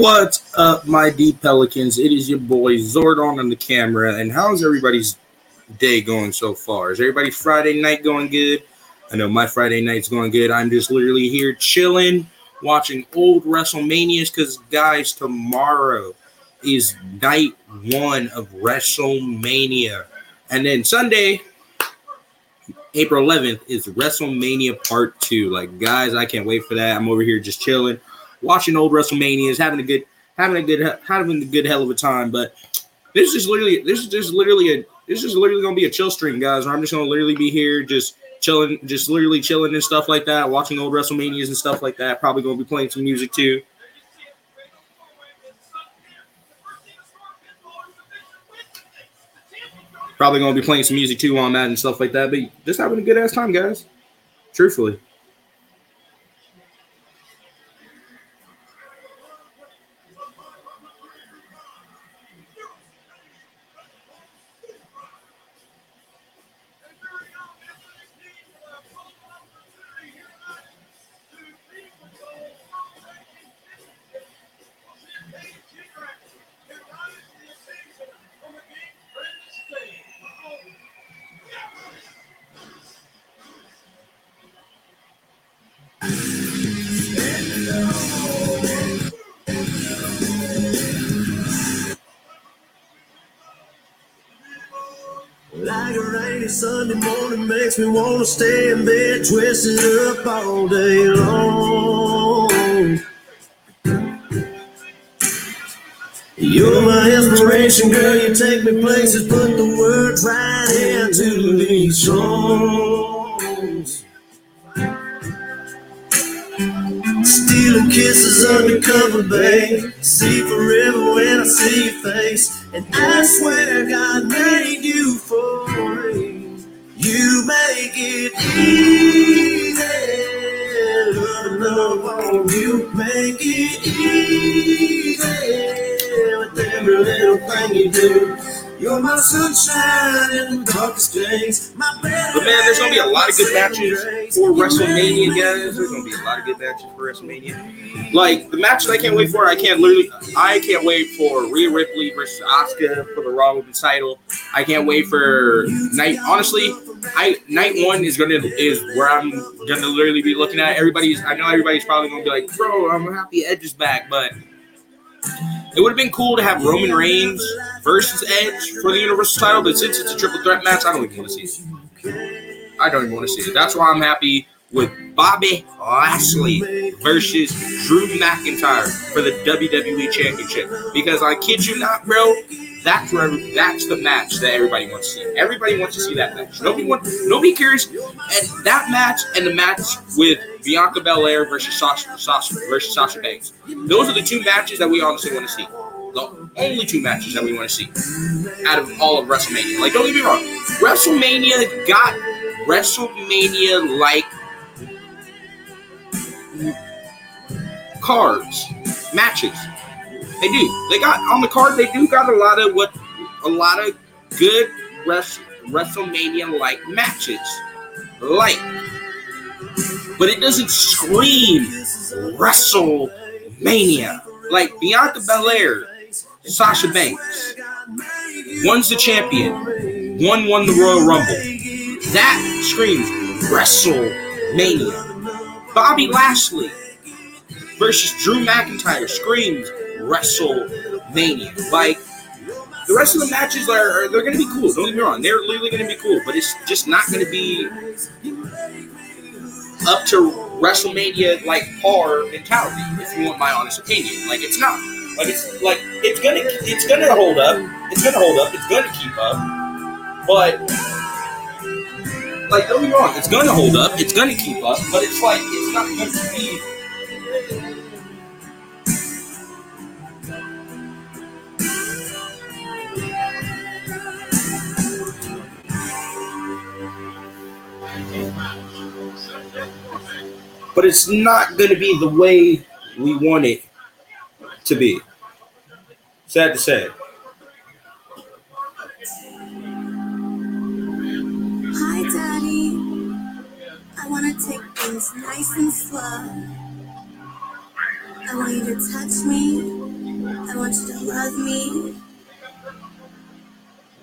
What's up, my deep pelicans? It is your boy Zordon on the camera. And how's everybody's day going so far? Is everybody's Friday night going good? I know my Friday night's going good. I'm just literally here chilling, watching old WrestleManias because, guys, tomorrow is night one of WrestleMania. And then Sunday, April 11th, is WrestleMania Part 2. Like, guys, I can't wait for that. I'm over here just chilling watching old WrestleManias, having a good, having a good, having a good hell of a time. But this is literally, this is just literally a, this is literally gonna be a chill stream, guys. I'm just gonna literally be here, just chilling, just literally chilling and stuff like that, watching old WrestleManias and stuff like that. Probably gonna be playing some music too. Probably gonna be playing some music too on that and stuff like that. But just having a good ass time, guys. Truthfully. Morning makes me wanna stay in bed, twisted up all day long. You're my inspiration, girl. You take me places, put the words right into these songs. Stealing kisses undercover, babe. See forever when I see your face. And I swear God made you for. You make it easy. Love, love on you. Make it easy with every little thing you do. You're my sunshine in the darkest days. My but man, there's gonna be a lot of good matches for WrestleMania, guys. There's gonna be a lot of good matches for WrestleMania. Like the match that I can't wait for, I can't literally, I can't wait for Rhea Ripley versus Asuka for the Raw Women's title. I can't wait for night. Honestly, I night one is gonna is where I'm gonna literally be looking at. Everybody's, I know everybody's probably gonna be like, bro, I'm happy Edge is back, but it would have been cool to have Roman Reigns versus Edge for the Universal title, but since it's a triple threat match, I don't even want to see it. I don't even want to see it. That's why I'm happy with Bobby Lashley versus Drew McIntyre for the WWE Championship. Because I kid you not, bro, that's where that's the match that everybody wants to see. Everybody wants to see that match. Nobody wants, nobody cares. And that match and the match with Bianca Belair versus Sasha, Sasha versus Sasha Banks. Those are the two matches that we honestly want to see. The only two matches that we want to see out of all of WrestleMania. Like, don't get me wrong, WrestleMania got WrestleMania like cards, matches. They do. They got on the card. They do got a lot of what, a lot of good rest, WrestleMania like matches, like. But it doesn't scream WrestleMania like Bianca Belair, Sasha Banks. One's the champion. One won the Royal Rumble. That screams WrestleMania. Bobby Lashley versus Drew McIntyre screams WrestleMania. Like the rest of the matches are, are they're going to be cool. Don't get me wrong, they're literally going to be cool, but it's just not going to be up to WrestleMania like par mentality. If you want my honest opinion, like it's not. Like it's like it's gonna it's gonna hold up. It's gonna hold up. It's gonna keep up. But like don't be wrong, it's gonna hold up. It's gonna keep up. But it's like it's not going to be but it's not going to be the way we want it to be. Sad to say. Things nice and slow. I want you to touch me. I want you to love me.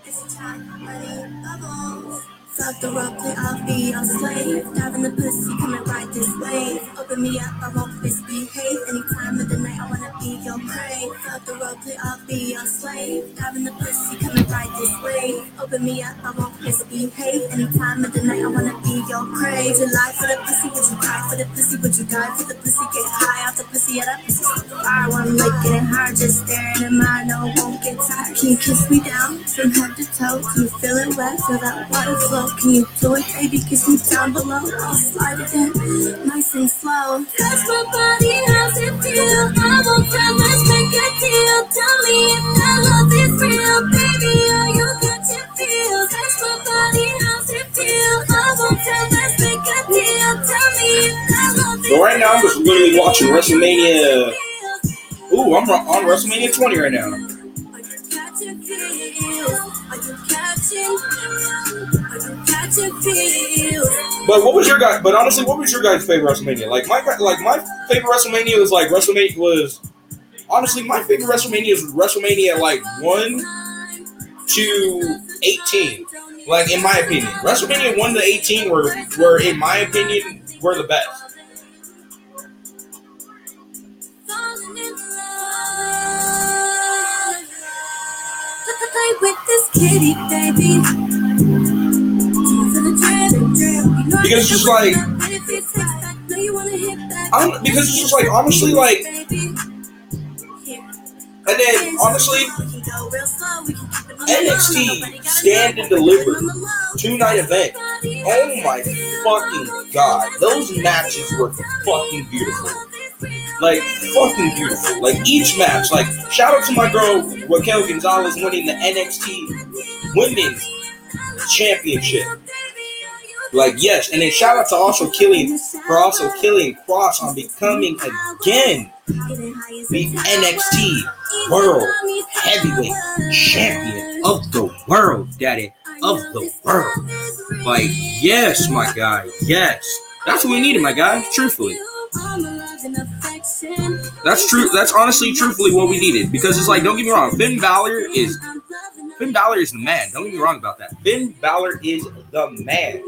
It's time, money, bubbles. Fuck the role play, I'll be your slave. Dive in the pussy, and ride this wave. Open me up, I won't misbehave. Any time of the night, I wanna be your prey. Fuck the role play, I'll be your slave. Dive in the pussy, and ride this wave. Open me up, I won't misbehave. Any time of the night, I wanna be your prey. Would you lie for the pussy? Would you cry for the pussy? Would you die for the pussy? Get high off the pussy, yeah, that pussy fire. Wanna lick it hard, just staring at mine, no, won't get tired. Can you kiss me down from head to toe? Can you feel it wet? Feel that water flow? Can you do it, baby? Kiss me down below. I'll slide it in, nice and slow. Touch my body, how's it feel? I won't tell, let's make a deal. Tell me if that love is real, baby. Are you catching feels? Touch my body, how's it feel? I won't tell, let's make a deal. Tell me if that love is So right now I'm just literally watching WrestleMania. Ooh, I'm on WrestleMania 20 right now. But what was your guy? But honestly, what was your guys' favorite WrestleMania? Like my like my favorite WrestleMania was like WrestleMania was honestly my favorite WrestleMania is WrestleMania like one to eighteen. Like in my opinion, WrestleMania one to eighteen were were in my opinion were the best. With this kitty, baby. Because it's just like-. I'm because it's just like honestly like and then honestly NXT stand and deliver. two night event. Oh my fucking god, those matches were fucking beautiful. Like fucking beautiful. Like each match. Like shout out to my girl Raquel Gonzalez winning the NXT Women's Championship. Like yes, and then shout out to also killing for also Karrion Kross on becoming again the NXT World Heavyweight Champion of the world, Daddy, of the world. Like yes, my guy, yes. That's what we needed, my guy. Truthfully. That's true. That's honestly, truthfully, what we needed. Because it's like, don't get me wrong, Finn Balor is Finn Balor is the man. Don't get me wrong about that. Finn Balor is the man.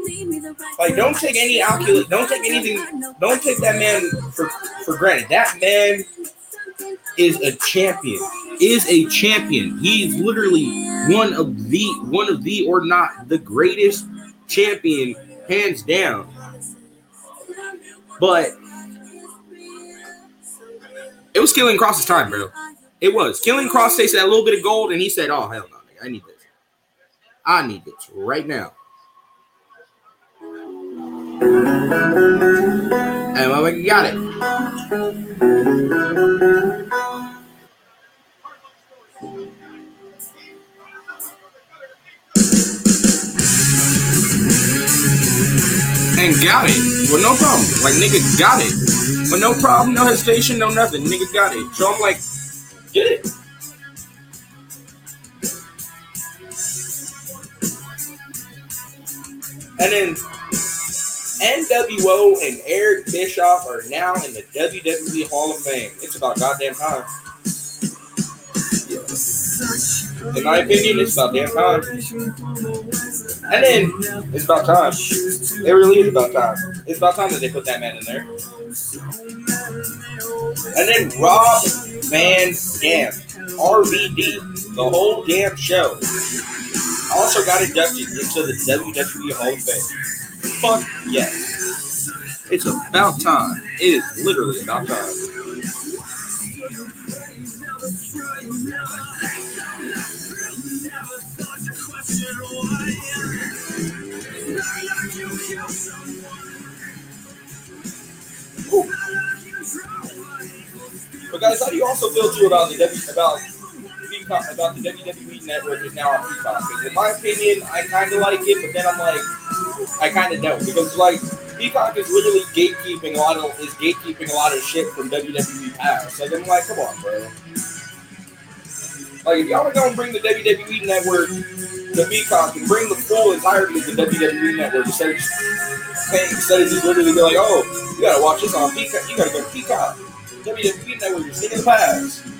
Like, don't take any calculate. Don't take anything. Don't take that man for for granted. That man is a champion. Is a champion. He's literally one of the one of the or not the greatest champion, hands down. But it was Karrion Kross's time, bro. It was. Karrion Kross tasted that little bit of gold, and he said, Oh, hell no. I need this. I need this right now. And my nigga got it. And got it. Well, no problem. Like, nigga got it. But no problem, no hesitation, no nothing. Nigga got it. So I'm like, get it. And then NWO and Eric Bischoff are now in the WWE Hall of Fame. It's about goddamn time. In my opinion, it's about damn time. And then it's about time. It really is about time. It's about time that they put that man in there. And then Rob Van Dam, RVD, the whole damn show, also got inducted into the WWE Hall of Fame. Fuck yes. It's about time. It is literally about time. But guys, how do you also feel too about the about talk about the WWE network is now on Peacock. In my opinion, I kind of like it, but then I'm like, I kind of don't because like Peacock is literally gatekeeping a lot of is gatekeeping a lot of shit from WWE past. Like I'm like, come on, bro. Like if y'all are gonna bring the WWE network to Peacock and bring the full entirety of the WWE network instead of just paying, instead of just literally be like, oh, you gotta watch this on Peacock, you gotta go to Peacock. WWE network is in the past.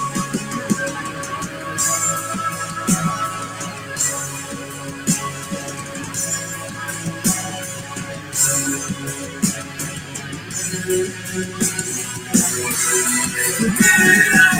Thank you.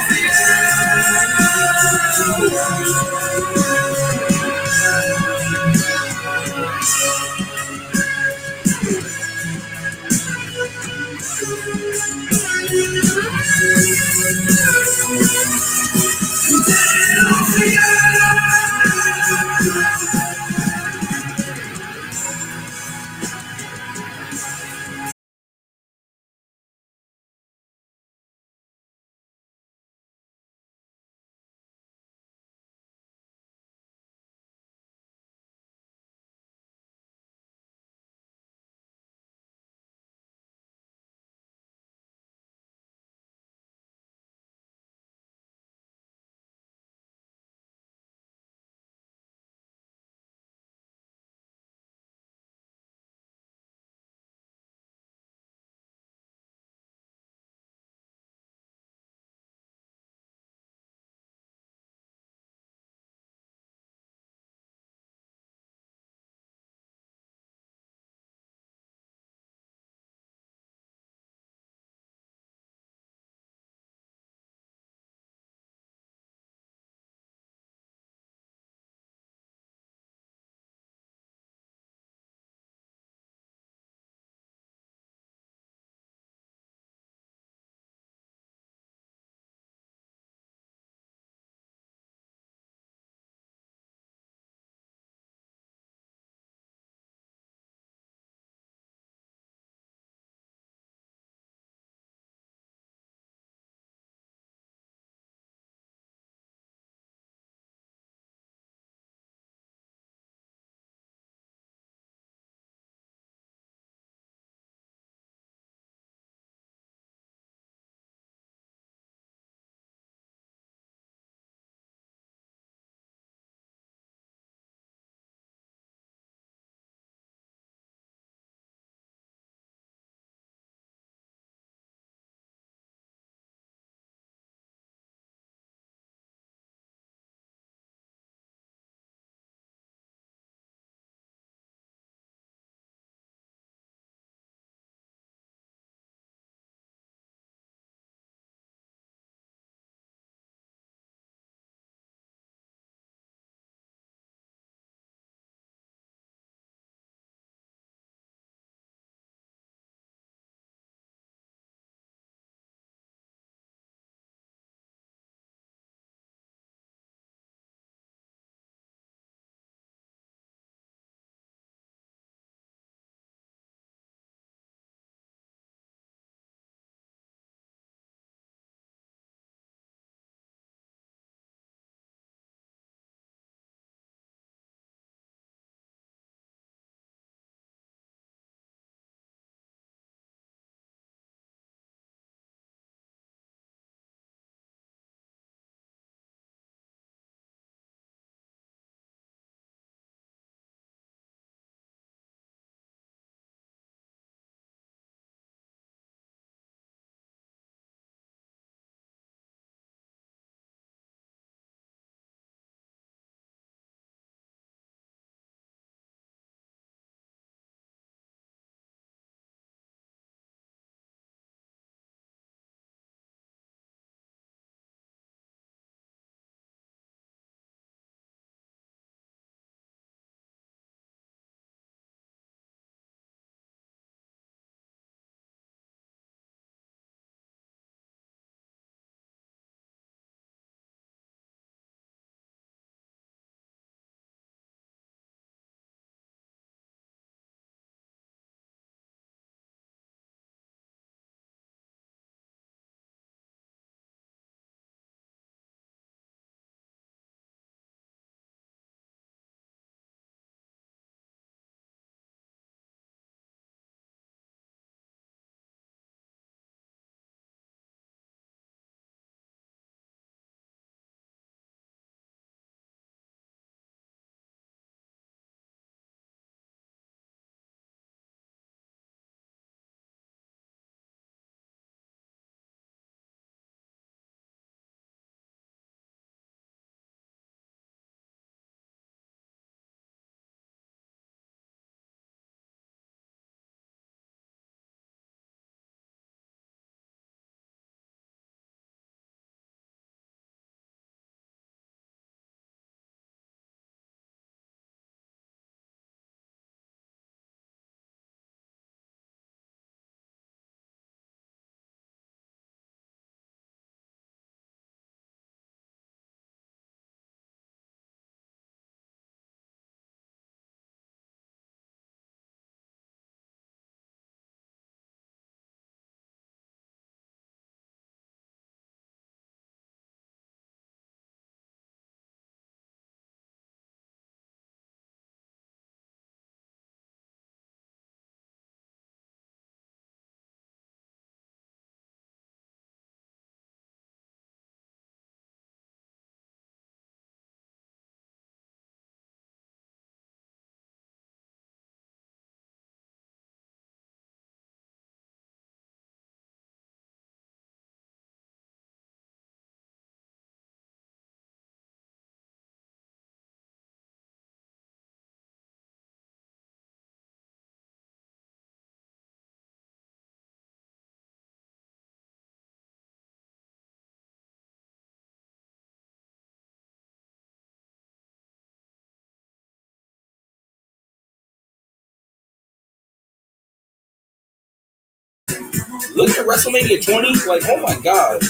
Looking at WrestleMania 20, like, oh my god,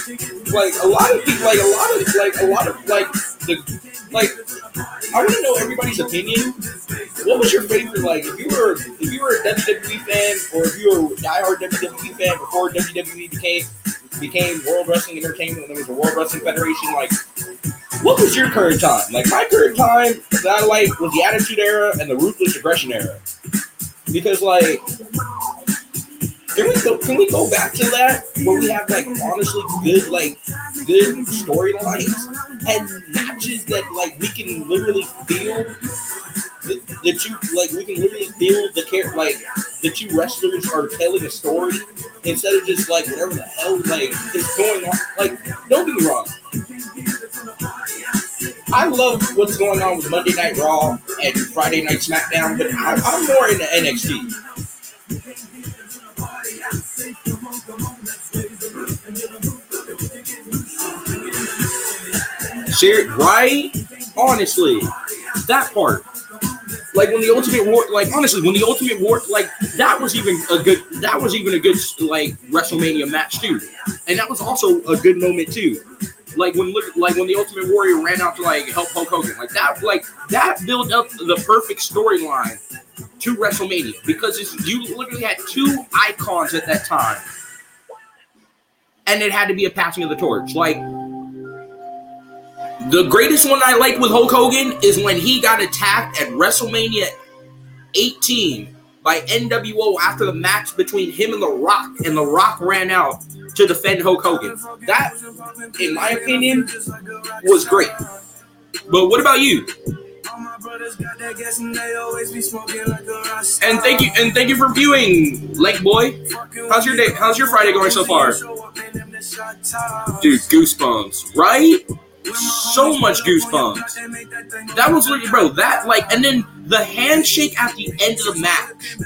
like a lot of people, like a lot of, like a lot of, like the, like, I want to know everybody's opinion. What was your favorite? Like, if you were, if you were a WWE fan, or if you were a diehard WWE fan before WWE became became World Wrestling Entertainment, when there was a World Wrestling Federation, like. What was your current time? Like my current time that I like was the Attitude Era and the Ruthless Aggression Era, because like can we go? Can we go back to that where we have like honestly good, like good storylines and matches that like we can literally feel that, that you like we can literally feel the care like the two wrestlers are telling a story instead of just like whatever the hell like is going on. Like, don't be wrong. I love what's going on with Monday Night Raw and Friday Night SmackDown, but I, I'm more into NXT. Ser- right? Honestly, that part. Like when the Ultimate War, like honestly, when the Ultimate War, like that was even a good, that was even a good like WrestleMania match too, and that was also a good moment too. Like when, lit- like when the Ultimate Warrior ran out to like help Hulk Hogan, like that, like that built up the perfect storyline to WrestleMania because it's, you literally had two icons at that time, and it had to be a passing of the torch. Like the greatest one I like with Hulk Hogan is when he got attacked at WrestleMania 18 by NWO after the match between him and The Rock, and The Rock ran out to defend Hulk Hogan. That, in my opinion, was great. But what about you? And thank you, and thank you for viewing, Lake Boy. How's your day? How's your Friday going so far? Dude, goosebumps, right? So much goosebumps. That was really, bro. That like, and then the handshake at the end of the match.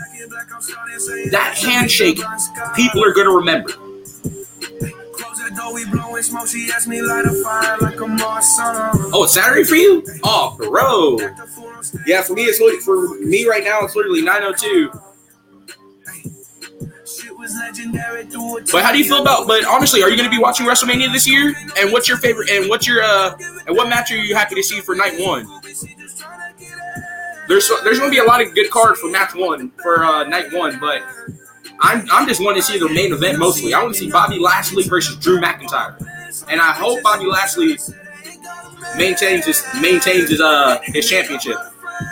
That handshake, people are gonna remember. Oh, it's Saturday for you? Oh, bro. Yeah, for me, it's for me right now. It's literally 9:02. But how do you feel about? But honestly, are you going to be watching WrestleMania this year? And what's your favorite? And what's your? uh And what match are you happy to see for night one? There's there's going to be a lot of good cards for match one for uh, night one, but I'm I'm just wanting to see the main event mostly. I want to see Bobby Lashley versus Drew McIntyre, and I hope Bobby Lashley maintains his maintains his uh his championship.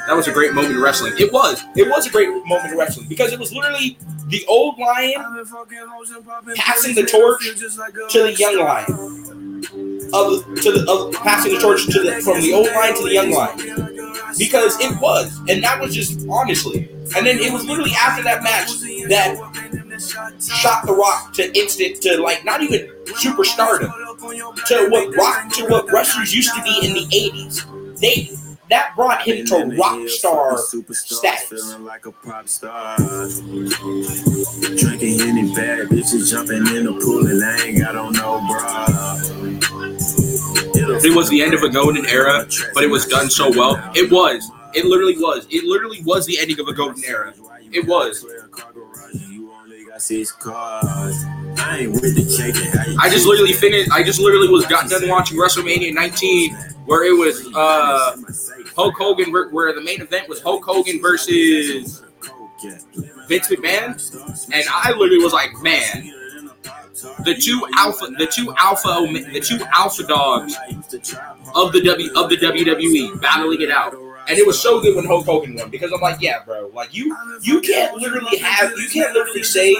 That was a great moment of wrestling. It was. It was a great moment of wrestling because it was literally the old lion passing the torch to the young lion. Of to the of passing the torch to the from the old lion to the young lion. Because it was, and that was just honestly. And then it was literally after that match that shot the rock to instant to like not even superstardom to what rock to what wrestlers used to be in the 80s. They that brought him to rock star status. Feeling like a pop star. Drinking any bad bitches, jumping in the pool, and I ain't got on no bra. It was the end of a golden era, but it was done so well. It was. It literally was. It literally was the ending of a golden era. It was. I just literally finished. I just literally was got done watching WrestleMania 19, where it was uh Hulk Hogan, where the main event was Hulk Hogan versus Vince McMahon, and I literally was like, man, the two alpha, the two alpha, the two alpha dogs of the W of the WWE battling it out. And it was so good when Hulk Hogan won because I'm like, yeah, bro, like you, you can't literally have, you can't literally say,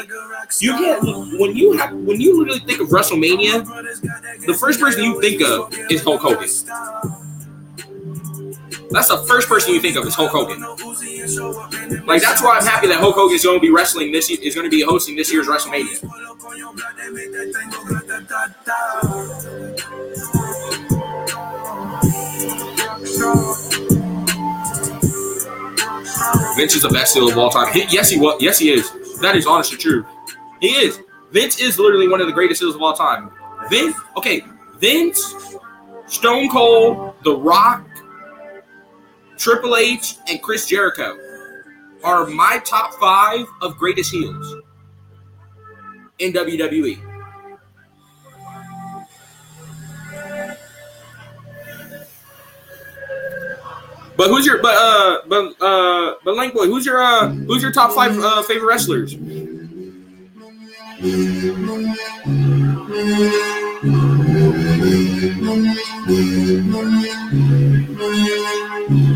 you can't when you have, when you literally think of WrestleMania, the first person you think of is Hulk Hogan. That's the first person you think of is Hulk Hogan. Like that's why I'm happy that Hulk Hogan is going to be wrestling this year, is going to be hosting this year's WrestleMania. Vince is the best heel of all time. He- yes, he was. Yes, he is. That is honest honestly true. He is. Vince is literally one of the greatest heels of all time. Vince, okay, Vince, Stone Cold, The Rock, Triple H, and Chris Jericho are my top five of greatest heels. in. WWE. But who's your but uh but uh but Link Boy, who's your uh who's your top five uh favorite wrestlers?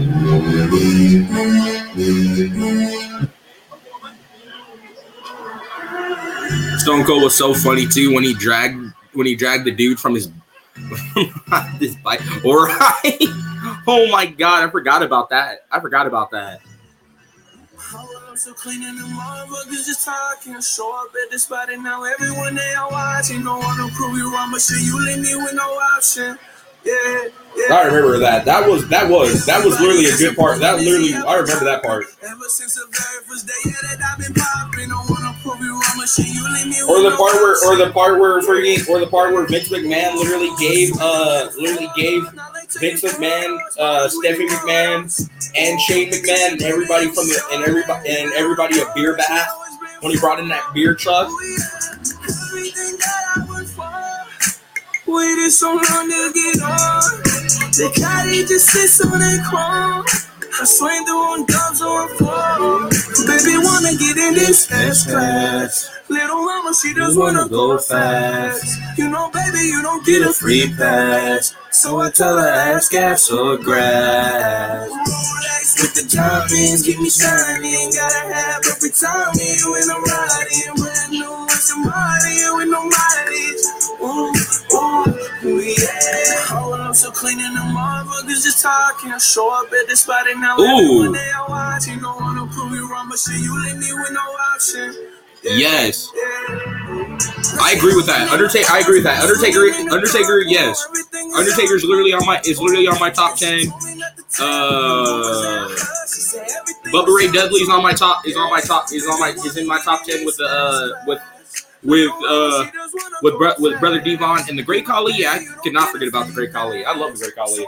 Stone Cold was so funny too when he dragged when he dragged the dude from his this bike. All right. Oh my god, I forgot about that. I forgot about that. So clean in the motherfuckers just talking. Show up at the spot and now everyone they are watching. One to prove you wrong, but shit, you leave me with no option. Yeah, yeah. I remember that. That was that was that was literally a good part. That literally I remember that part. Ever since the very first day yeah, that I've been popping, no one to prove you wrong, but shit, you leave me Or the part where or the part where freaking or the part where Vince McMahon literally gave uh literally gave Vince McMahon, uh Stephanie McMahon and Shane McMahon and everybody from the and everybody and everybody a beer bath when he brought in that beer truck. Waited so long to get on. The caddy just sits on that chrome. I swing through on dubs on four. Baby wanna get in this fast class. Little mama, she just wanna go fast. You know, baby, you don't get a free pass. So I tell her ask gas or grass. With the diamonds, keep me shining. Gotta have every time me when I'm riding. Brand new with somebody with no mileage. Ooh, ooh, yeah. Oh, I'm so clean and the motherfuckers just talking. I show up at the spot and now everyone they are watching. No one to prove you wrong, but shit, you leave me with no option. Yes. I agree with that. Undertaker I agree with that. Undertaker Undertaker, yes. Undertaker's literally on my is literally on my top ten. Uh Bubba Ray Dudley's on my top is on my top is on my is in my top ten with the uh with with uh with with brother Devon and the Great Khali. Yeah, I cannot forget about the Great Khali. I love the Great Khali.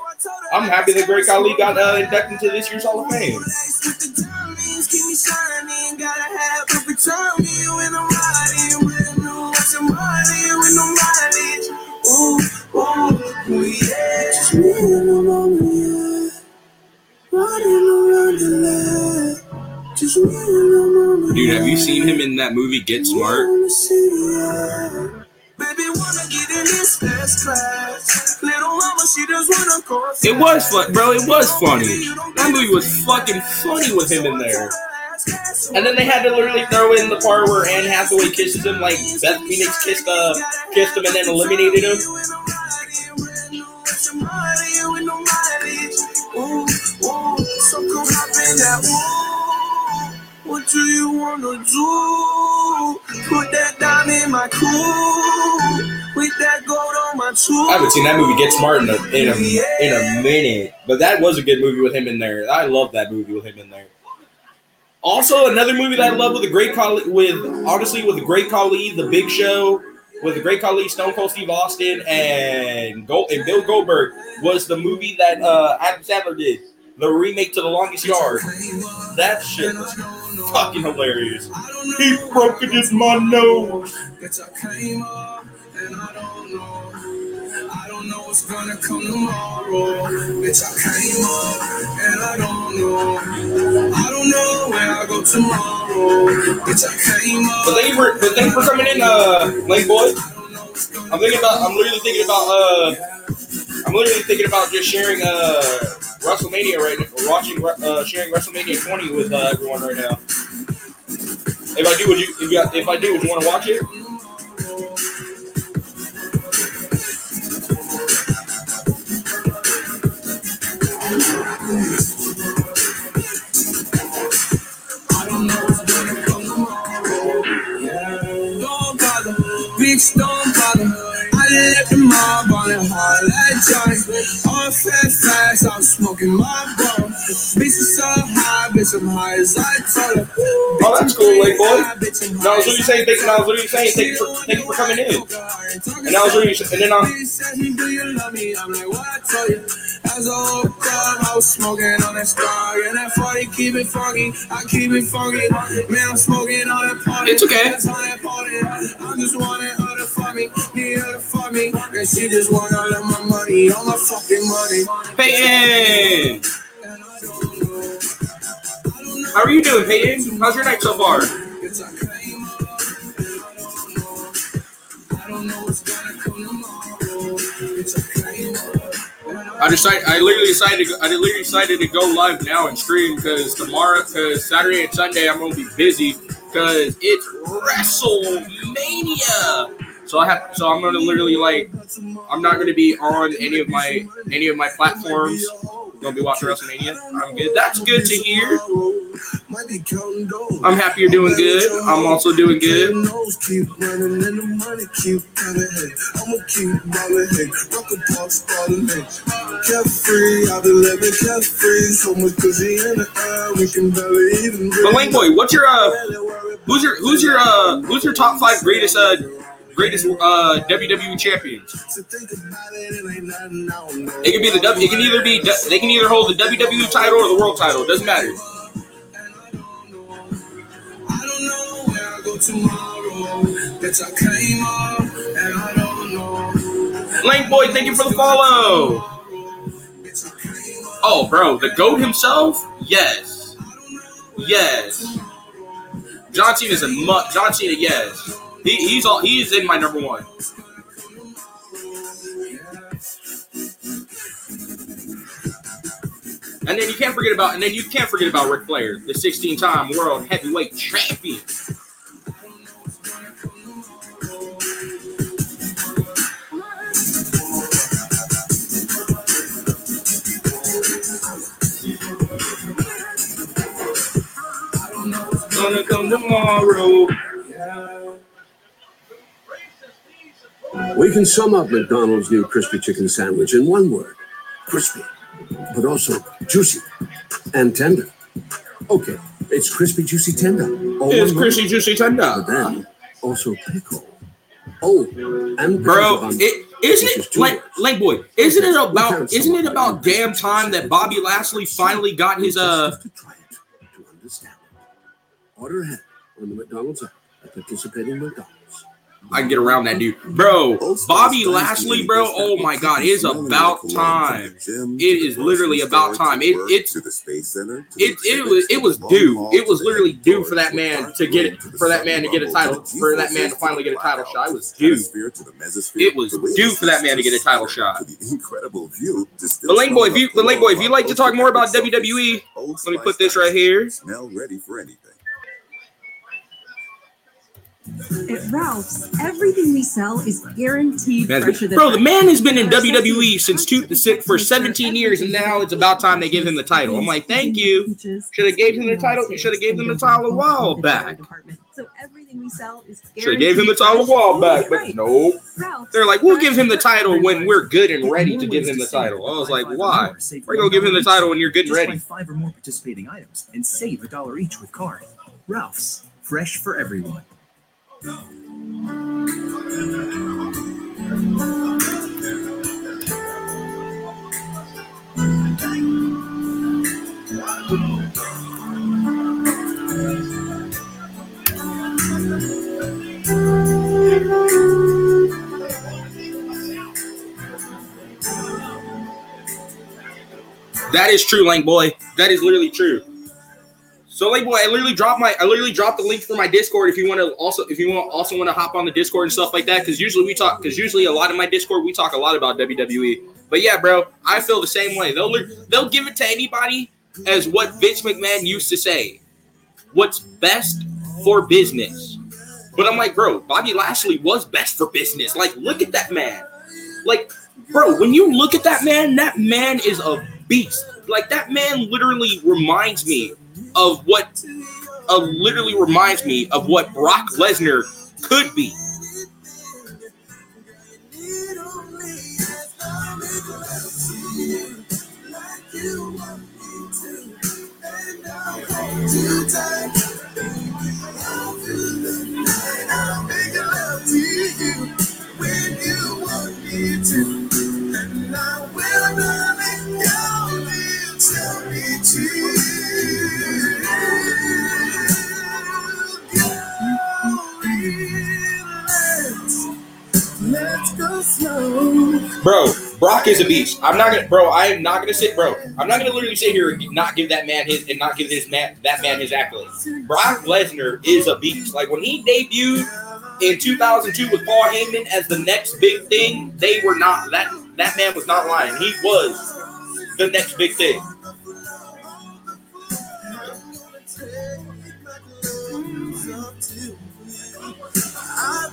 I'm happy the Great Khali got uh, inducted into this year's Hall of Fame. Riding around the land. Dude, have you seen him in that movie Get Smart? Baby wanna get in this S class. Little mama, she just wanna go. It was fun, bro. It was funny. That movie was fucking funny with him in there. And then they had to literally throw in the part where Anne Hathaway kisses him, like Beth Phoenix kissed uh kissed him and then eliminated him. Do you wanna do? Put that dime in my cool. With that gold on my tool. I haven't seen that movie Get Smart in a in a, in a minute, but that was a good movie with him in there. I love that movie with him in there. Also, another movie that I love with the Great Khali, with honestly with the Great Khali, The Big Show, with the Great Khali, Stone Cold Steve Austin, and Gold and Bill Goldberg was the movie that uh, Adam Sandler did, the remake to The Longest Yard. That shit was fucking hilarious. He broke it in my nose. Bitch, I came up and I don't know. I don't know what's gonna come tomorrow. Bitch, I came up and I don't know. I don't know where I go tomorrow. Bitch, I came up. But thank you for but thank you for coming in, uh, Lake Boy. I'm thinking about I'm literally thinking about uh I'm literally thinking about just sharing uh WrestleMania right now, watching uh sharing WrestleMania 20 with uh, everyone right now. If I do, would you if, you, if I do, would you want to watch it? Bitch, don't bother. I left the mob on a hard like. All fat fast, I'm smoking my. Bitch, so high, bitch, I'm high as I told her. Oh, that's cool, Lake boy. No, that's what you saying. Thank you. What you saying. Thank you for, thank you for coming in. And was you. And then um, He said, Do you love me? I'm like, what I told you. As a whole time, I was smoking on that star. And that 40 keep it funky. I keep it funky. Man, I'm smoking on that party. It's okay. I just wanted her to fuck me. Need her to fuck me. And she just wanna let my money, all my fucking money. Peyton, And I don't know. I don't know. how are you doing, Peyton? How's your night so far? It's a claim up, and I don't know. I don't know what's gonna come tomorrow. It's a claim up, and I I decided. I literally decided. To, I literally decided to go live now and stream because tomorrow, because Saturday and Sunday, I'm gonna be busy because it's WrestleMania. So I have. So I'm gonna literally like. I'm not gonna be on any of my any of my platforms. Gonna be watching WrestleMania. I'm good. That's good to hear. I'm happy you're doing good. I'm also doing good. But Lane Boy, what's your uh? Who's your who's your uh? Who's your top five greatest uh? Greatest uh WWE champions. it, can be the W. It can either be they can either hold the WWE title or the world title. It doesn't matter. Lane Boy, thank you for the follow. Oh, bro, the goat himself. Yes, yes. John Cena's a mu- John Cena. Yes, he, he's all in my number one. And then you can't forget about and then you can't forget about Ric Flair, the 16-time world heavyweight champion. Gonna come tomorrow. We can sum up McDonald's new crispy chicken sandwich in one word crispy, but also juicy and tender. Okay, it's crispy, juicy, tender. All It's crispy, word. Juicy But Tender. then also pickle. Oh, and Bro, it isn't it like like boy, isn't it about isn't it about damn time that Bobby. Lashley finally got his uh to try it, to understand it. Order ahead on the McDonald's app at participating McDonald's. I can get around that dude. Bro, Bobby Lashley, bro, oh my god, it is about time. It is literally about time. It it's to the space center. to it, it was it was due. It was literally due for that man to get it for that man to get a title for that man to finally get a title shot. It was due. stratosphere, to the mesosphere, It was due for that man to get a title shot. incredible view. still Lane boy, if you the Lane boy, if you'd like to talk more about WWE, let me put this right here. Smell ready for anything. At Ralph's, everything we sell is guaranteed Man's fresher than bro, the fresh. man has been in WWE since two, for 17 years, and now it's about time they give him the title. I'm like, thank you. Should have gave him the title. You should have gave him the title a while back. So everything we sell is guaranteed. Should have gave him the title a while back, but nope. Ralph's, They're like, we'll give him the title when we're good and ready to give him the title. I was like, why? We're gonna give him the title when you're good and Just buy ready. five or more participating items and save a dollar each with card. Ralph's, fresh for everyone. That is true, Lane boy. That is literally true. So, like, boy, I literally dropped my, I literally dropped the link for my Discord. If you want to also, if you want also want to hop on the Discord and stuff like that, because usually we talk, because usually a lot of my Discord we talk a lot about WWE. But yeah, bro, I feel the same way. They'll they'll give it to anybody as what Vince McMahon used to say, what's best for business. But I'm like, bro, Bobby Lashley was best for business. Like, look at that man. Like, bro, when you look at that man, that man is a beast. Like that man literally reminds me of what uh, literally reminds me of what Brock Lesnar could be. Bro, Brock is a beast. I'm not gonna, bro. I am not gonna sit, bro. I'm not gonna literally sit here and not give that man his and not give his man that man his accolades. Brock Lesnar is a beast. Like when he debuted in 2002 with Paul Heyman as the next big thing, they were not that. That man was not lying. He was the next big thing.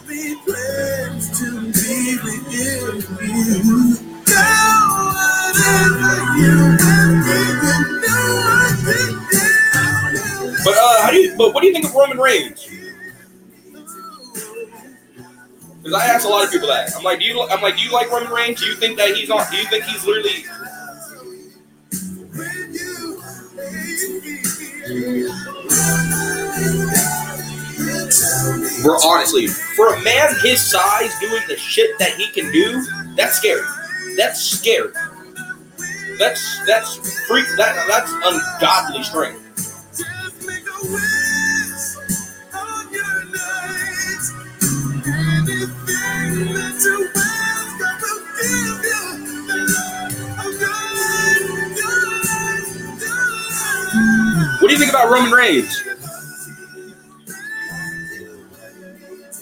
I've to be with you. Girl, whatever you can do, know I can. But uh, how do you? But what do you think of Roman Reigns? Because I asked a lot of people that. I'm like, do you? I'm like, do you like Roman Reigns? Do you think that he's on? Do you think he's literally? Bro, honestly, for a man his size doing the shit that he can do, that's scary. That's scary. That's that's freak. That that's ungodly strength. What do you think about Roman Reigns?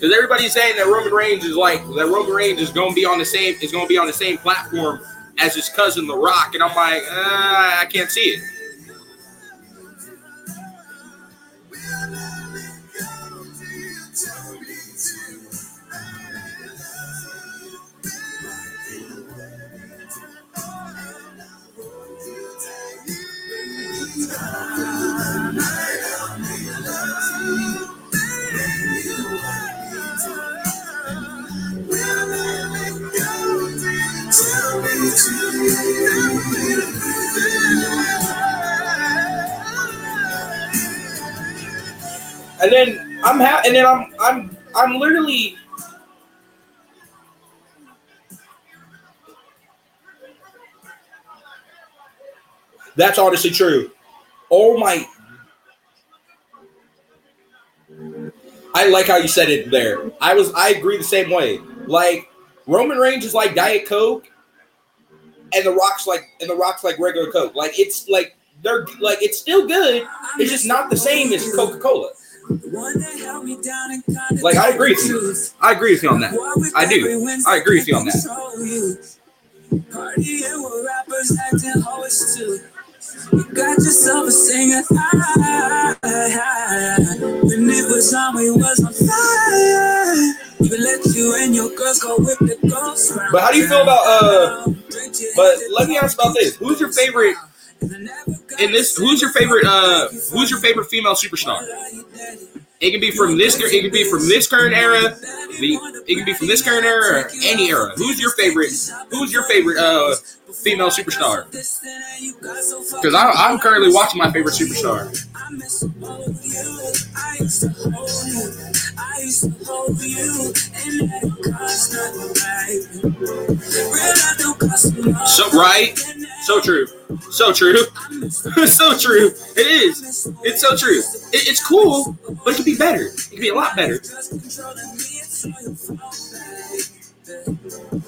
Because everybody's saying that Roman Reigns is like that Roman Reigns is going to be on the same is going to be on the same platform as his cousin The Rock, and I'm like, uh, I can't see it. I'm ha- and then I'm I'm I'm literally That's honestly true. Oh my I like how you said it there. I was I agree the same way. Like Roman Reigns is like Diet Coke and the Rock's like and the Rock's like regular Coke. Like it's like they're like it's still good. It's just not the same as Coca-Cola. Like I agree with you. I agree with you on that. I do. I agree with you on that. Partying with rappers acting hoes too. You got yourself a singer. When it was on, we was on fire. Even let you and your girls go with the ghost. But how do you feel about uh but let me ask about this. Who's your favorite in this who's your favorite uh who's your favorite female superstar? It can be from this it can be from this current era. It can be from this current era or any era. Who's your favorite who's your favorite uh female superstar? Because I'm currently watching my favorite superstar. I you. I used to hold you. I used to hold you. And that cost nothing, right? Real cost much. So right? So true. So true. so true. It is. It's so true. It, it's cool, but it could be better. It could be a lot better. Just controlling me, it's all your fault, babe.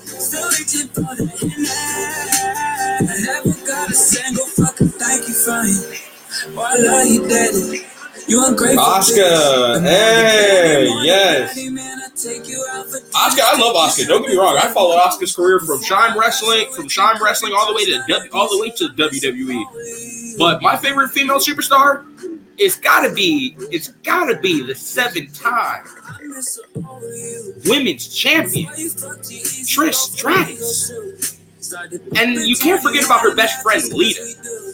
Still reaching for the hand. I never got a single fucking thank you from you. I love you, daddy. You ungrateful. Oscar, hey, yes. man, I take you out for Oscar, I love Oscar. Don't get me wrong. I followed Oscar's career from Shine Wrestling, from Shine Wrestling all the way to all the way to WWE. But my favorite female superstar, it's gotta be, it's gotta be the seven-time women's champion, Trish Stratus. And you can't forget about her best friend, Lita.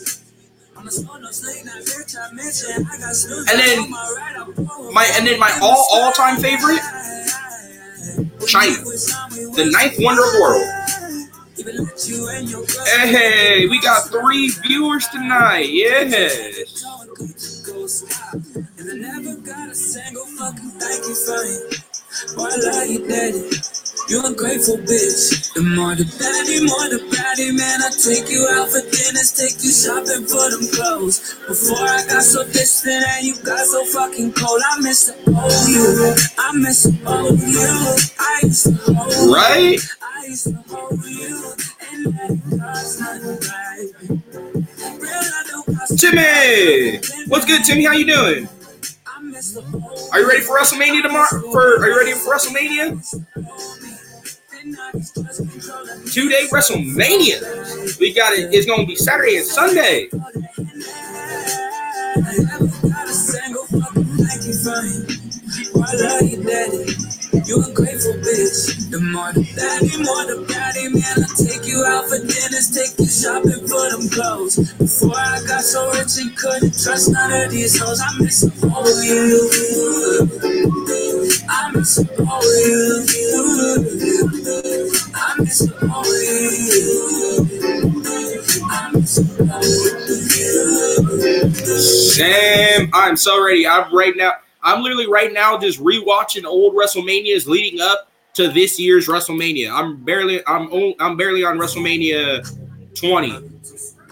And then my and then my all all time favorite, China, the ninth wonder of the world. Hey, we got three viewers tonight. Yes. And I never got a single fucking thank you for it. I love you, daddy. You ungrateful bitch. The more the baddie, more the baddie, man. I take you out for dinners, take you shopping for them clothes. Before I got so distant and you got so fucking cold, I miss the old you. I miss the old you. I used to hold you. Right? I used to hold you. And let it cost nothing, baby. Real don't cost Timmy! What's good, Timmy? How you doing? I miss the old Are you ready for WrestleMania tomorrow? For are you ready for WrestleMania? Two day WrestleMania. We got it. It's gonna be Saturday and Sunday. I you daddy. A grateful bitch. The more the baddie, more the baddie, man. I take you out for dinners, take you shopping for them clothes. Before I got so rich and couldn't trust none of these hoes, I miss all of you. I miss all of you. I miss all of you. I miss all of you. Sam, I'm so ready. I'm right now. I'm literally right now just rewatching old WrestleManias leading up to this year's WrestleMania. I'm barely I'm on, I'm barely on WrestleMania 20.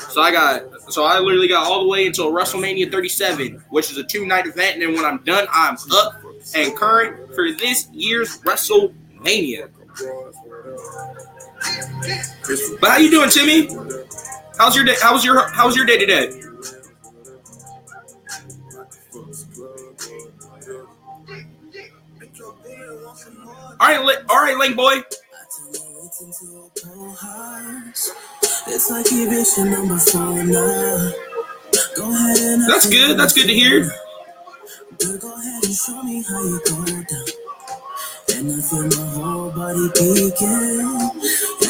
So I got so I literally got all the way until WrestleMania 37, which is a two night event, and then when I'm done, I'm up and current for this year's WrestleMania. But how you doing, Timmy? How's your day? How was your How was your day today? All right, all right, Link boy. It's like you vision number four now. Go ahead and That's good. That's good to hear. Girl, go ahead and show me how you go down. And I feel my whole body peeking.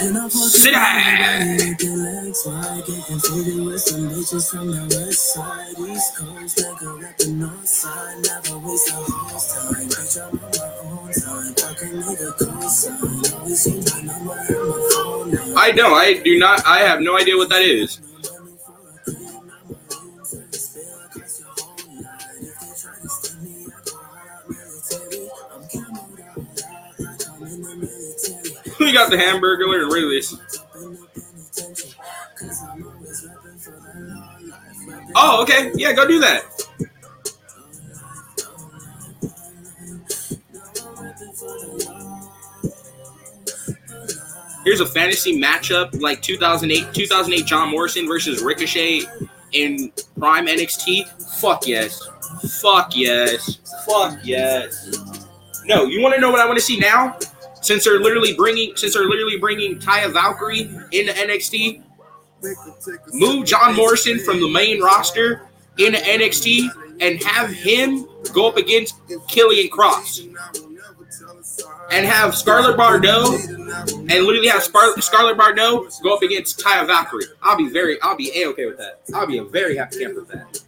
And I'm fucking Sit down. with your legs wide. Get configured with some bitches from the west side. East Coast, like a the north side. Never waste a host time. Bitch, I'm on my own time. I don't. I do not. I have no idea what that is. We got the hamburger and release. Oh, okay. Yeah, go do that. Here's a fantasy matchup like 2008, 2008 John Morrison versus Ricochet in Prime NXT. Fuck yes. Fuck yes. Fuck yes. No, you want to know what I want to see now? Since they're literally bringing, since they're literally bringing Taya Valkyrie into NXT, move John Morrison from the main roster into NXT and have him go up against Karrion Kross and have Scarlett Bordeaux and literally have Scar- Scarlett Bordeaux go up against Taya Valkyrie. I'll be very, I'll be a okay with that. I'll be a very happy camper with that.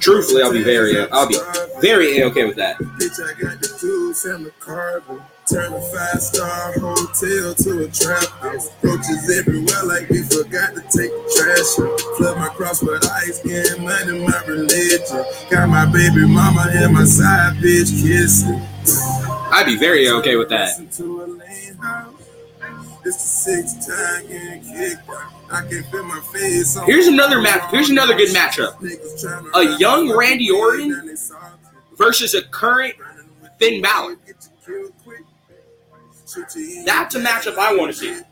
Truthfully, I'll be very, I'll be very a okay with that. Bitch, I got the tools and the carbon. Turn a five star hotel to a trap house. Roaches everywhere like we forgot to take the trash out. Flood my cross with ice, getting money, my religion. Got my baby mama and my side bitch kissing. I'd be very okay with that. Listen a lane house. It's the sixth time getting kicked out. I can feel my face. Here's another match. Here's another good matchup. A young Randy Orton down they salty. versus a current Finn Balor. That's a matchup I want to see.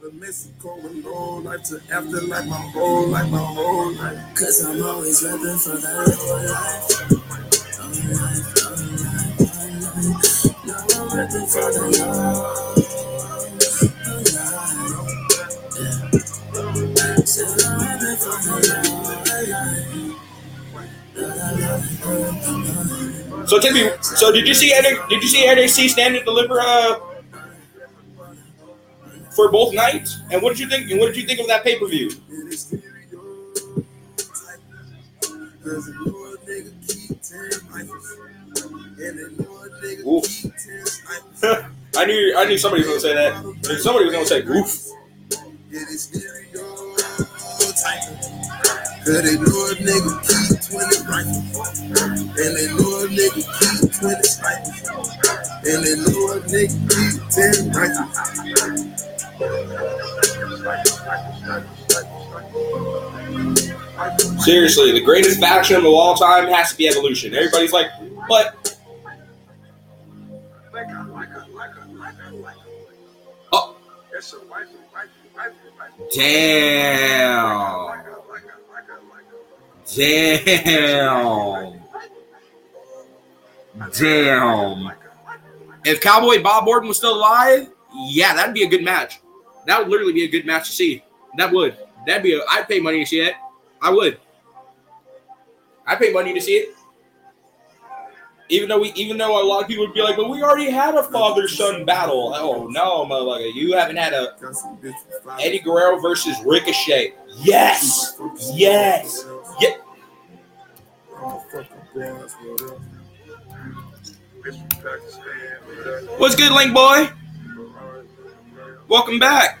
The Mexico with no life to after like my whole life, my whole life. Cause I'm always rapping for that I'm rapping for the low. Said I'm rapping for the lower So Timmy, so did you see NXT, did you see NXT stand and deliver uh, for both nights? And what did you think? And what did you think of that pay per view? I knew I knew somebody was gonna say that. Somebody was gonna say oof. Cause they know a nigga keep 20 rifles. And they know a nigga keep 20 rifles. And they know a nigga keep 10 rifles. Seriously, the greatest faction of all time has to be Evolution. Everybody's like, but oh, damn, damn, damn. If Cowboy Bob Orton was still alive, yeah, that'd be a good match. That would literally be a good match to see. That would. That'd be. A, I'd pay money to see it. I would. I pay money to see it. Even though we, even though a lot of people would be like, "But we already had a father-son battle." Oh no, motherfucker! You haven't had a. Eddie Guerrero versus Ricochet. Yes, yes. Yeah. What's good, Link Boy? Welcome back.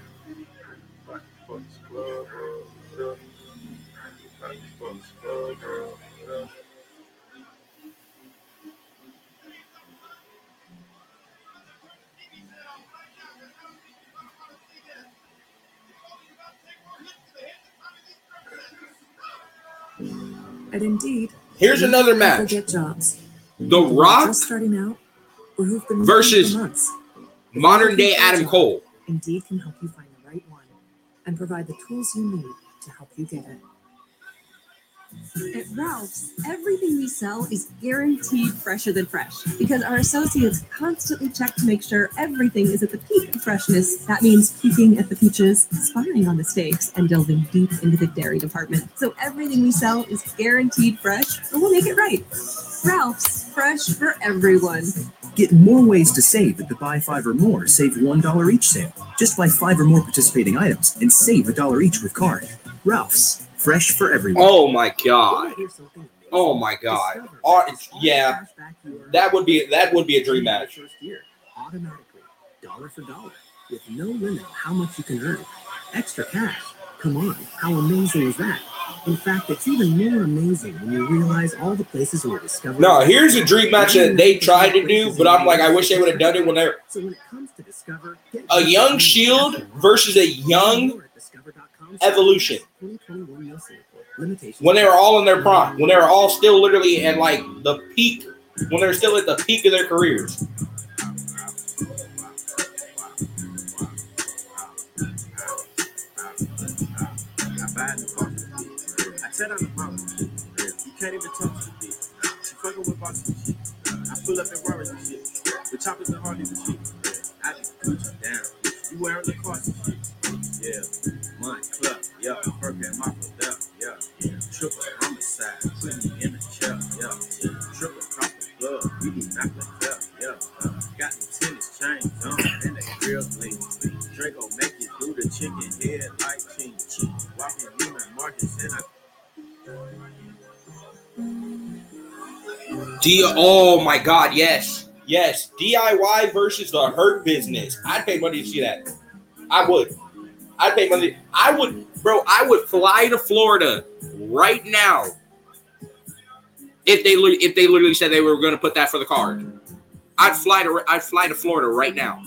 And indeed, Here's another match: jobs. The Rock starting out, or who've been versus modern day Adam Cole. Indeed can help you find the right one and provide the tools you need to help you get it. At Ralph's, everything we sell is guaranteed fresher than fresh because our associates constantly check to make sure everything is at the peak of freshness. That means peeking at the peaches, spying on the steaks, and delving deep into the dairy department. So everything we sell is guaranteed fresh, or we'll make it right. Ralph's, fresh for everyone. Get more ways to save at the buy five or more, save $1 each sale. Just buy five or more participating items and save a dollar each with card. Ralph's, fresh for everyone. Oh my god! Oh my god! It's- yeah, that would be that would be a dream match. Automatically, dollar for dollar, with no limit how much you can earn. Extra cash. Come on, how amazing is that? In fact, it's even more amazing when you realize all the places where Discover. No, here's a dream match that they tried to do, but I'm like, I wish they would have done it when they're So when it comes to Discover, a young Shield versus a young Evolution. 2021 Nielsen report. Limitations. when they were all in their prime, when they were all still literally at like the peak, when they're still at the peak of their careers. I buy in the car. I tell on the mama. You can't even talk to me. She fucking with boxes and shit. I pull up in Rory and shit. With choppers and Harleys and shit. I be Gucci down. You wearing the cars and shit. Yeah. Mine club. Yeah. Burke and my yeah. Yeah. Triple homicide. Put me in the chair. Yeah. Triple crop of blood. We be like hell. Yeah. Got the tennis chains on and they real clean. Draco make it through the chicken head like ching. Walking Neiman Marcus and I D oh my god, yes. Yes. DIY versus the hurt business. I'd pay money to see that. I would. I'd pay money. I would, bro, I would fly to Florida right now if they if they literally said they were gonna put that for the card. I'd fly to I'd fly to Florida right now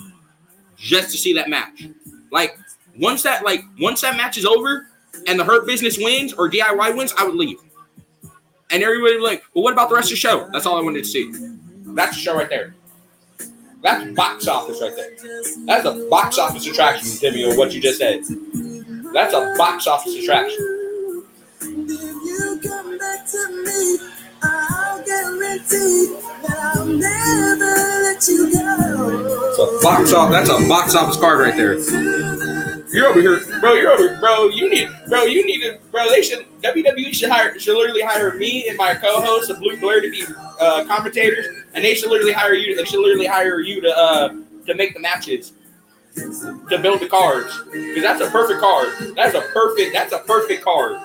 just to see that match. Like once that like once that match is over and the hurt business wins or DIY wins, I would leave. And everybody like, well, what about the rest of the show? That's all I wanted to see. That's the show right there. That's box office right there. That's a box office attraction, Timmy, or what you just said. That's a box office attraction. It's a box office. That's a box office card right there. You're over here, bro. You're over, bro. You need, bro. You need to, bro. They should WWE should hire, should literally hire me and my co-host, the Blue Blair, to be uh, commentators, and they should literally hire you. They should literally hire you to uh, to make the matches, to build the cards, because that's a perfect card. That's a perfect. That's a perfect card.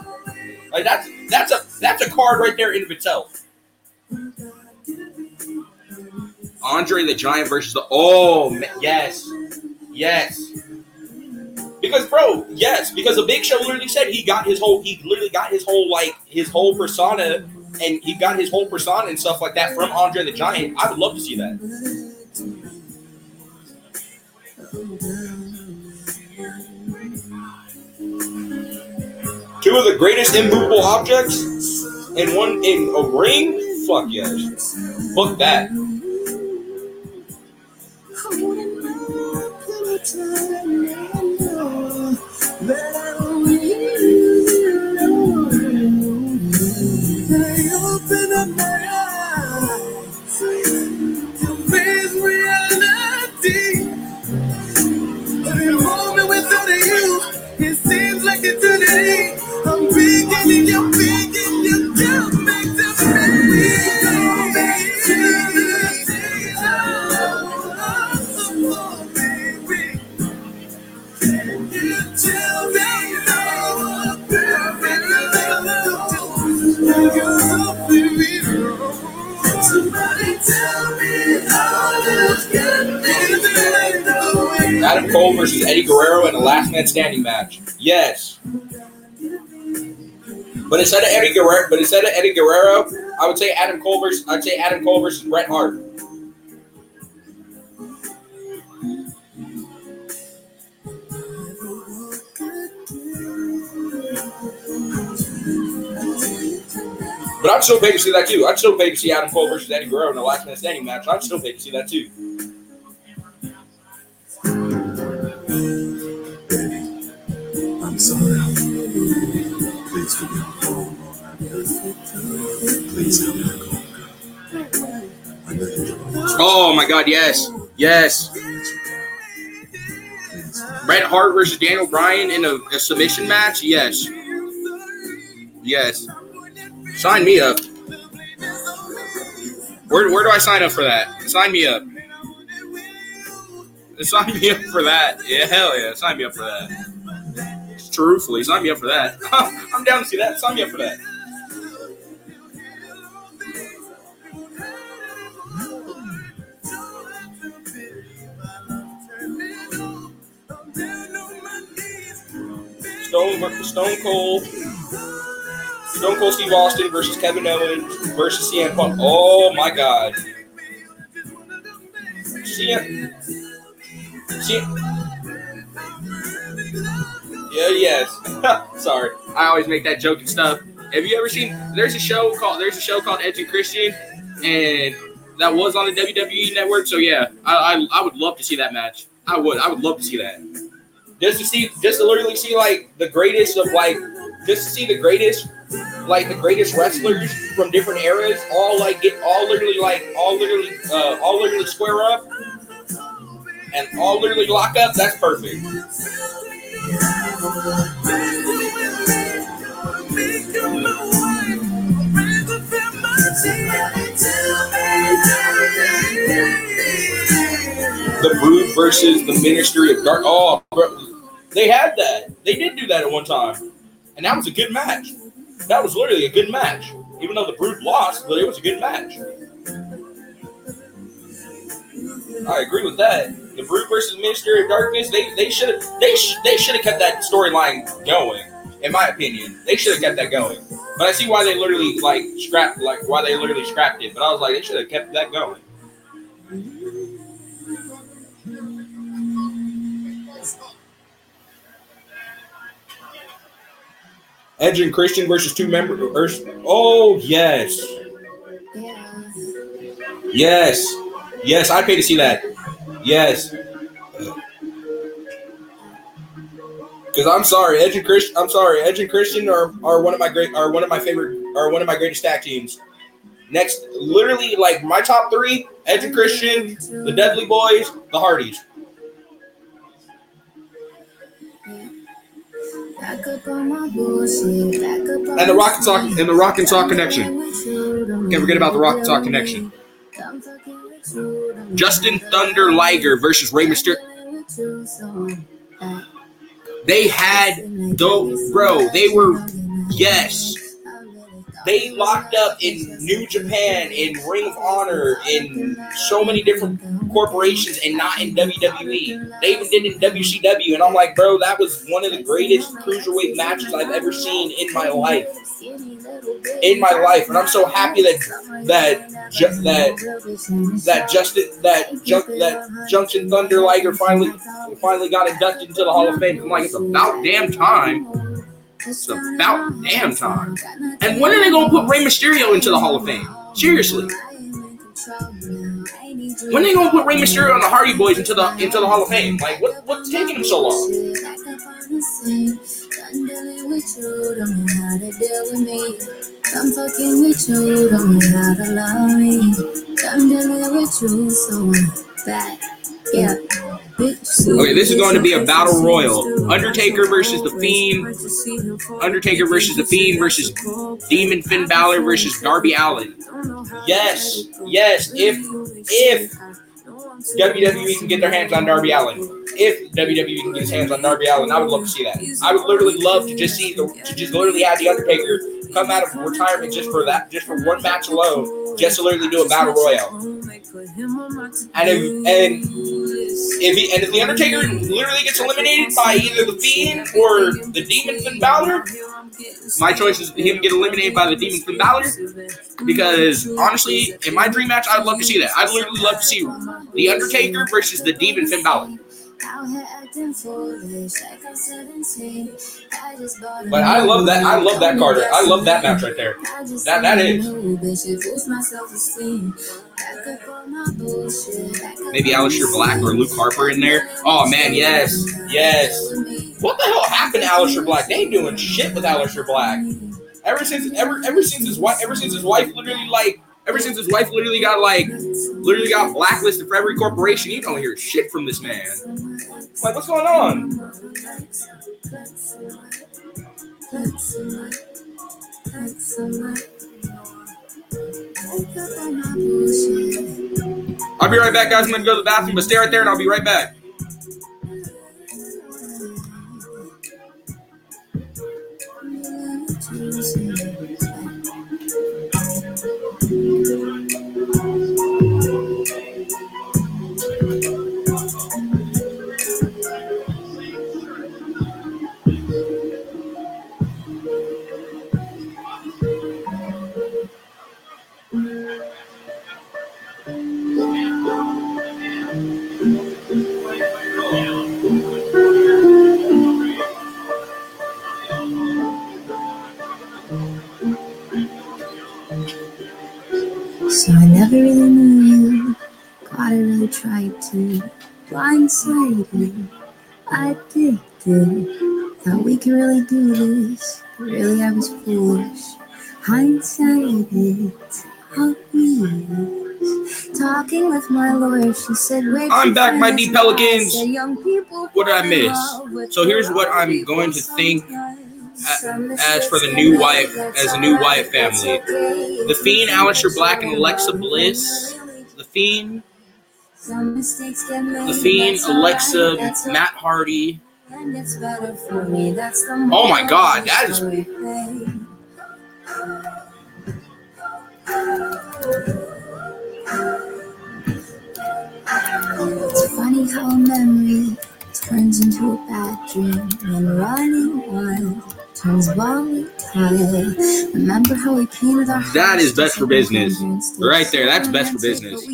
Like that's that's a that's a card right there in of itself. Andre the Giant versus the oh yes, yes. Because, bro, yes, because the Big Show literally said he got his whole, he literally got his whole like his whole persona, and he got his whole persona and stuff like that from Andre the Giant. I would love to see that. Two of the greatest immovable objects in one in a ring. Fuck yes. Fuck that. It seems like. I'm beginning, you're beginning, Adam Cole versus Eddie Guerrero in a last man standing match. Yes. But instead of Eddie Guerrero, but instead of Eddie Guerrero, I would say Adam Cole versus I'd say Adam Cole versus Bret Hart. But I'd still pay to see that too. I'd still pay to see Adam Cole versus Eddie Guerrero in a last man standing match. I'd still pay to see that too. I'm. Please forgive me for all done. Please. Oh my God! Yes, yes. Bret Hart versus Daniel Bryan in a, a submission match. Yes, yes. Sign me up. Where, where do I sign up for that? Sign me up. Sign me up for that. Yeah, hell yeah. Sign me up for that. Truthfully, sign me up for that. I'm down to see that. Sign me up for that. Stone, Stone Cold, Stone Cold Steve Austin versus Kevin Owens versus CM Punk. Oh my God. CM. CM. Yeah, yes. Sorry, I always make that joke and stuff. Have you ever seen? There's a show called There's a show called Edge and Christian, and that was on the WWE Network. So yeah, I, I I would love to see that match. I would I would love to see that. Just to see, just to literally see like the greatest of like, just to see the greatest, like the greatest wrestlers from different eras, all like get all literally like all literally uh, all literally square up, and all literally lock up. That's perfect. The Brood versus the Ministry of Dark. Oh, they had that. They did do that at one time, and that was a good match. That was literally a good match, even though the Brood lost, but it was a good match. I agree with that. The Brood versus Ministry of Darkness. They they should have they sh- they should have kept that storyline going. In my opinion, they should have kept that going. But I see why they literally like scrapped like why they literally scrapped it. But I was like, they should have kept that going. Edge and Christian versus two members. Oh yes, yes, yes. I pay to see that. Yes. Because I'm sorry, Edge and Christian. I'm sorry, Edge and Christian are, are one of my great are one of my favorite are one of my greatest tag teams. Next, literally like my top three: Edge and Christian, the Dudley Boys, the Hardys. And the Rock and Sock and the Rock and Sock connection. Can't forget about the Rock and Sock connection. Jushin Thunder Liger versus Rey Mysterio. They had though, bro. They were yes. They locked up in New Japan, in Ring of Honor, in so many different corporations, and not in WWE. They even did in WCW, and I'm like, bro, that was one of the greatest cruiserweight matches I've ever seen in my life. In my life, and I'm so happy that that ju- that that Justin that Jun- that Jushin Thunder Liger finally finally got inducted into the Hall of Fame. I'm like, it's about damn time. It's about damn time. And when are they gonna put Rey Mysterio into the Hall of Fame? Seriously. When are they gonna put Rey Mysterio and the Hardy Boys into the into the Hall of Fame? Like what what's taking them so long? I'm fucking with you, don't know how to love me. I'm dealing with you, so I'm back. Yeah. Okay, this is going to be a battle royal. Undertaker versus the Fiend. Undertaker versus the Fiend versus Demon Finn Balor versus Darby Allin. Yes, yes. If if WWE can get their hands on Darby Allin, if WWE can get his hands on Darby Allin, I would love to see that. I would literally love to just see the to just literally have the Undertaker come out of retirement just for that, just for one match alone, just to literally do a battle royal. And if and if he, and if the Undertaker literally gets eliminated by either the Fiend or the Demon Finn Balor, my choice is him get eliminated by the Demon Finn Balor because honestly, in my dream match, I'd love to see that. I'd literally love to see the Undertaker versus the Demon Finn Balor. But I love that. I love that card. I love that match right there. That that is. Maybe Aleister Black or Luke Harper in there. Oh man, yes, yes. What the hell happened to Aleister Black? They ain't doing shit with Aleister Black. Ever since ever ever since his wife ever since his wife literally like ever since his wife literally got like literally got blacklisted for every corporation, you don't hear shit from this man. Like what's going on? I'll be right back, guys. I'm gonna go to the bathroom, but stay right there and I'll be right back. Addicted. Thought we could really do this. But really, I was foolish. Hindsight, it's obvious. Talking with my lawyer, she said, I'm back, my D? Pelicans. Said, "Young people What did I miss? So here's what I'm going to think sometimes. a- Some as for the new wife, as a new wife family. The Fiend, Aleister Black, and Alexa Bliss. The Fiend, Some mistakes get made, The Fiend, Alexa, Matt Hardy. And it's better for me. That's the Oh my God, that is-. It's funny how a memory turns into a bad dream when running wild turns volatile. Remember how we painted our That is best for business. Right there, that's best for business.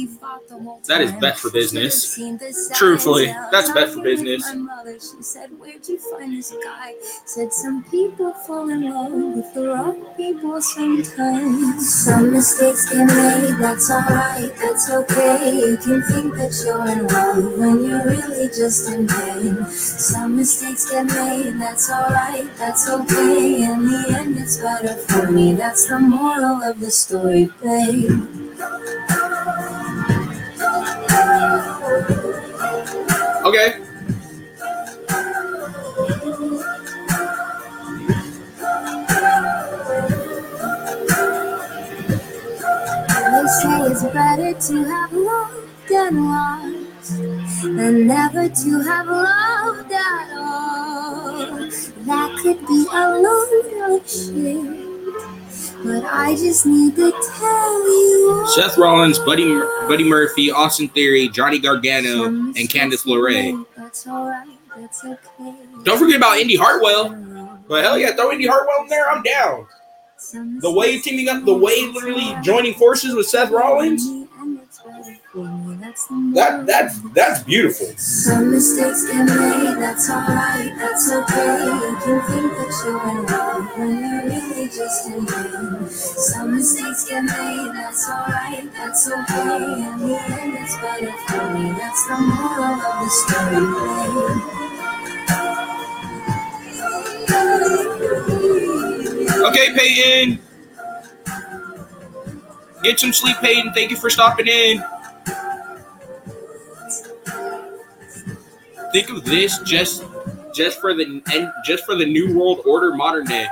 But we fought the whole That is best for business. Should've seen the signs Truthfully, that's best for business. My mother, she said, Where'd you find this guy? Said some people fall in love with the wrong people sometimes. Some mistakes get made, that's alright, that's okay. You can think that you're in love when you're really just in pain. Some mistakes get made, that's alright, that's okay. In the end, it's better for me. That's the moral of the story, babe. Okay. They say it's better to have loved than lost, than never to have loved at all. That could be a load of shit. But I just need to tell you. Seth Rollins, Buddy Mur- Buddy Murphy, Austin Theory, Johnny Gargano, and Candice LeRae. That's alright, that's okay. Don't forget about Indy Hartwell. But hell yeah, throw Indy Hartwell in there. I'm down. The way teaming up, the way literally joining forces with Seth Rollins. That that's that's beautiful. Some mistakes get made, that's alright, that's okay. You can think that you're in love when you're really just in pain. Some mistakes get made, that's alright, that's okay. In the end, it's better for me. That's the moral of the story. Okay, Peyton. Get some sleep, Peyton. Thank you for stopping in. Think of this just just for the just for the new world order modern day.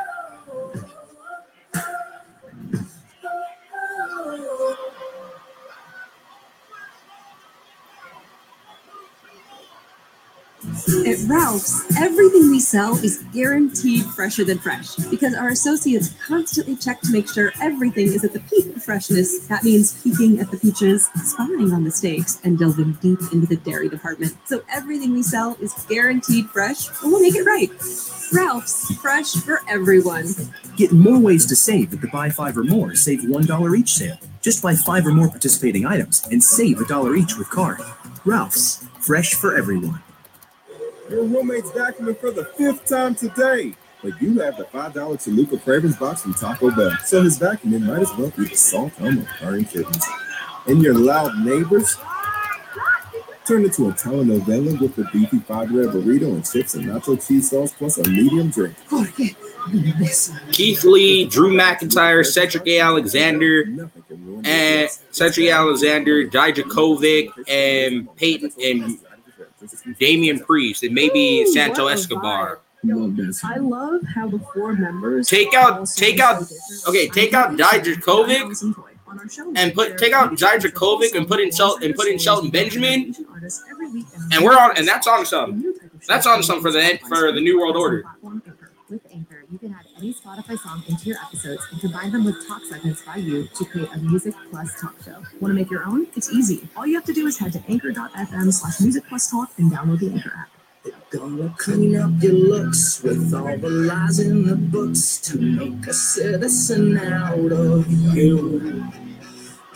At Ralph's, everything we sell is guaranteed fresher than fresh because our associates constantly check to make sure everything is at the peak of freshness. That means peeking at the peaches, spying on the steaks, and delving deep into the dairy department. So everything we sell is guaranteed fresh, and we'll make it right. Ralph's, fresh for everyone. Get more ways to save at the buy five or more, save $1 each sale. Just buy five or more participating items and save a dollar each with card. Ralph's, fresh for everyone. Your roommate's vacuuming for the fifth time today. But you have the $5 Chalupa Cravings box from Taco Bell. So his vacuuming might as well be the salt home of purring kittens. And your loud neighbors turn into a telenovela with a beefy five red burrito and chips and nacho cheese sauce plus a medium drink. Keith Lee, Drew McIntyre, Cedric A. Alexander, and eh, Cedric Alexander, Dijakovic, and Peyton and Damian Priest, and maybe Ooh, Santo what a Escobar. I love how the four members Take out, take out, okay, take out Dijakovic and put take out Dijakovic and put in Shel- and put in Shelton Benjamin, and we're on, and that's on some. That's on some for the for the New World Order. With Anchor, you can add any Spotify song into your episodes and combine them with talk segments by you to create a music plus talk show. Want to make your own? It's easy. All you have to do is head to anchor.fm slash music plus talk and download the Anchor app. Gonna clean up your looks with all the lies in the books to make a citizen out of you.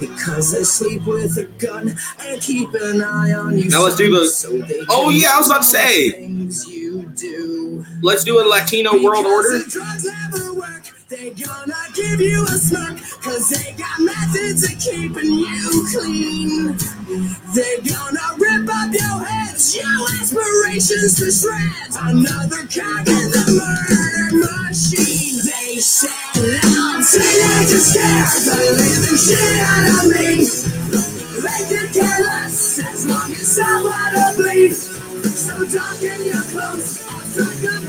Because they sleep with a gun and keep an eye on you. Now let's do the- so Oh, yeah, I was about to do say. Do. Let's do a Latino World Order. The drugs never work, They gonna give you a smirk, cause they got methods of keeping you clean. They gonna rip up your heads, your aspirations to shreds. Another cog in the murder machine. They said, I'm teenagers scared the living shit out of me. They could care less as long as I wanna bleed. So darken your clothes, Strike a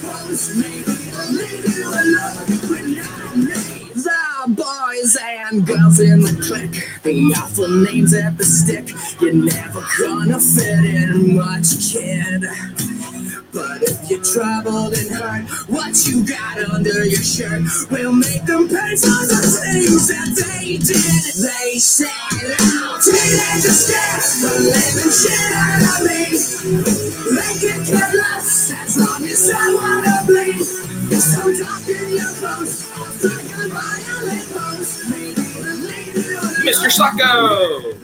pose. Maybe I'll leave you alone when I'm me. The boys and girls in the clique, the awful names at the stick. You're never gonna fit in much, kid. But if you're troubled and hurt, what you got under your shirt will make them pay for the things that they did. They said, teenagers scared the living shit out of me. They can care less as long as I wanna bleed. So dark in your clothes. Mr. Sacco.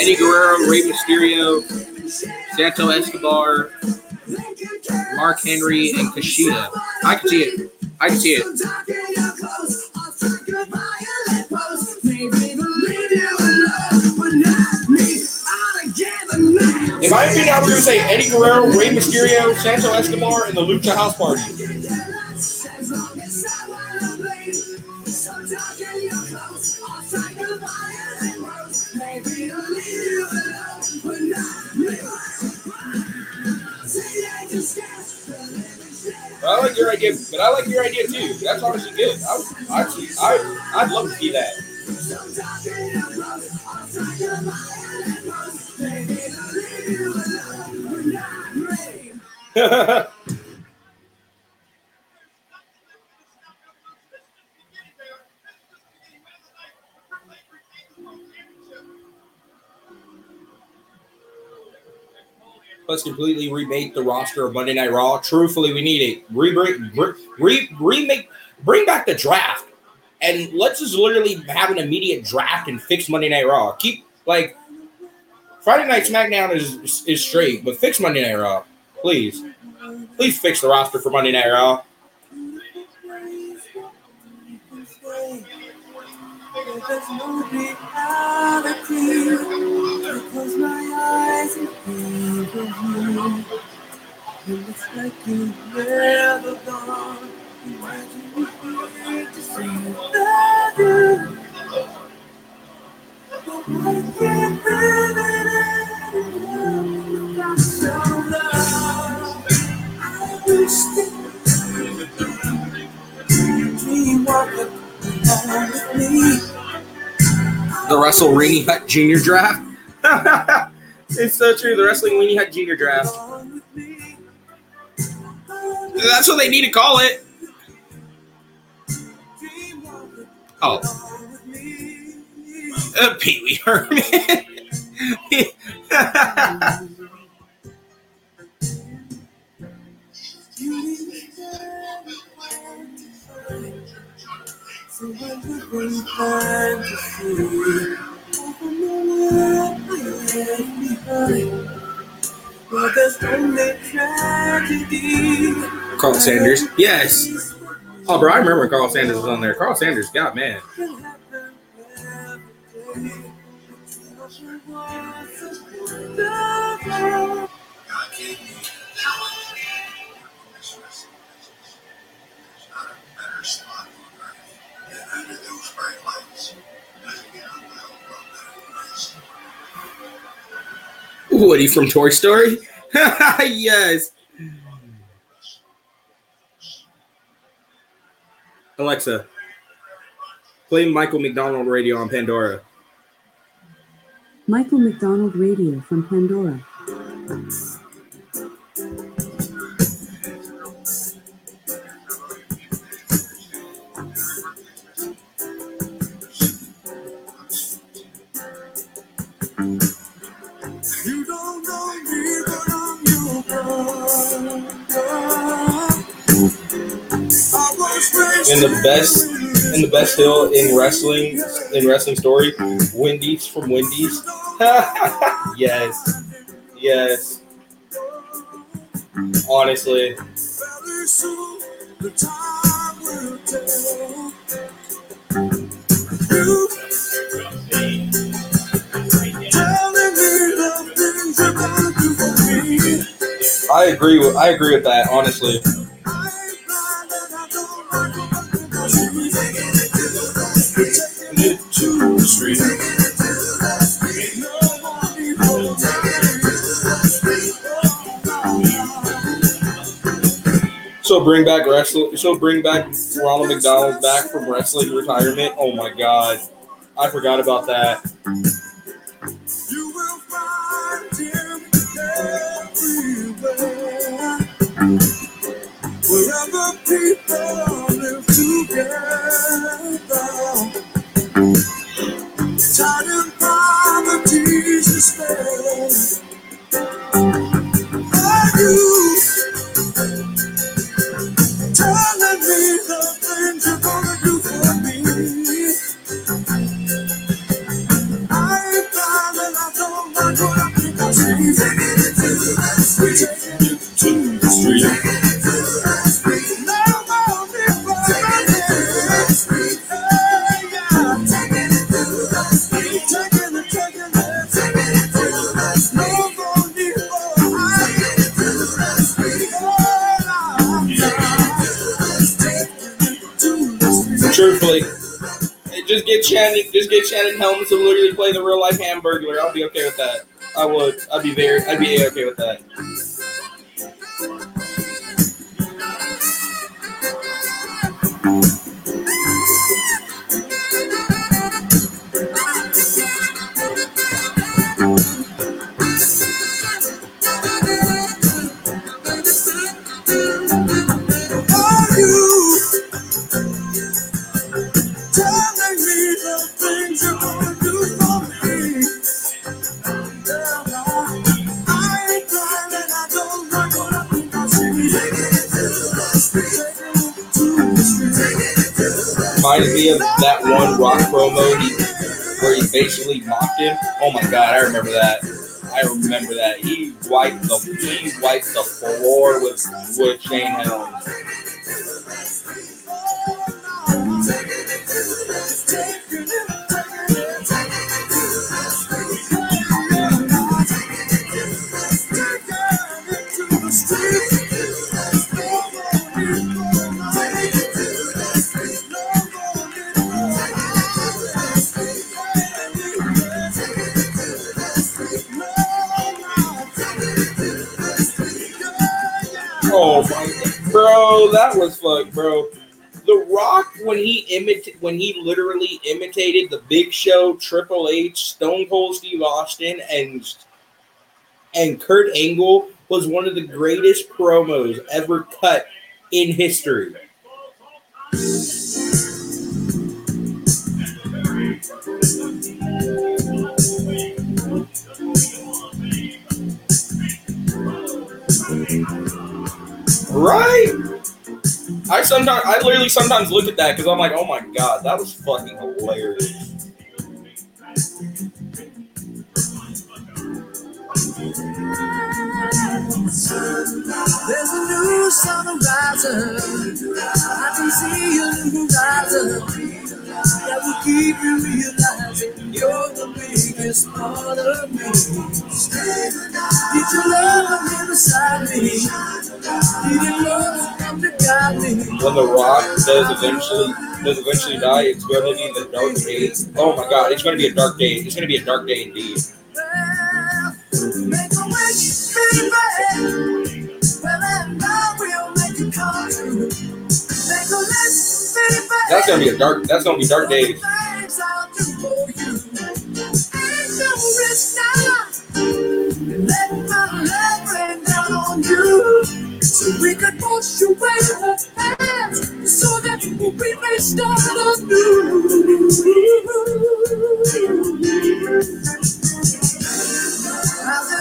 Eddie Guerrero, Rey Mysterio, Santo Escobar, Mark Henry, and Kushida. I can see it. I can see it. In my opinion, I was going to say Eddie Guerrero, Rey Mysterio, Santo Escobar, and the Lucha House Party. I like your idea, but I like your idea too. That's honestly good. I, I actually, I, I'd love to see that. Let's completely remake the roster of Monday Night Raw. Truthfully, we need it. Re- re- re- remake, bring back the draft, and let's just literally have an immediate draft and fix Monday Night Raw. Keep like Friday Night SmackDown is is straight, but fix Monday Night Raw, please. Please fix the roster for Monday Night Raw. There's no reality because my eyes are filled with you. And it's like you've never gone. Imagine if we to see you better. But I can't live it anymore without your love. I wish that you dream walker along with me. The Wrestle Weenie Hut Junior Draft. it's so true. The Wrestling Weenie Hut Junior Draft. That's what they need to call it. Oh. Uh, Pee Wee Herman. Time to see. I left behind. But there's only tragedy. Carl Sanders. Yes. Oh, bro, I remember Carl Sanders was on there. Carl Sanders, God, man. Woody from Toy Story. yes. Alexa, play Michael McDonald radio on Pandora. Michael McDonald Radio from Pandora. And the best, in the best hill in wrestling, in wrestling story, Wendy's from Wendy's. yes, yes. Honestly. I agree with I agree with that. Honestly, To the street. so bring back wrestling. So bring back Ronald McDonald back from wrestling retirement. Oh my god, I forgot about that. You will find him everywhere. Wherever people live together. Tied in poverty's despair. Are you Shannon, just get Shannon Helms to literally play the real life Hamburglar. I'll be okay with that. I would. I'd be very. I'd be okay with that. Basically mocked him. Oh my god, I remember that. I remember that. He wiped the he wiped the floor with with Shane Helms. Imit when he literally imitated the Big Show, Triple H, Stone Cold Steve Austin, and and Kurt Angle was one of the greatest promos ever cut in history. Right? I sometimes, I literally sometimes look at that because I'm like, oh my god, that was fucking hilarious. There's a new sun rising. I can see a new horizon that will keep you realizing you're the biggest part of me. Love? When The Rock does eventually does eventually die, it's going to be the dark day. Oh my god, it's going to be a dark day. It's going to be a dark day indeed. That's going to be a dark. That's to be dark days. Things I'll do for you. Ain't no risk now. Let my love rain down on you. So we could wash away the past. So that we may start anew.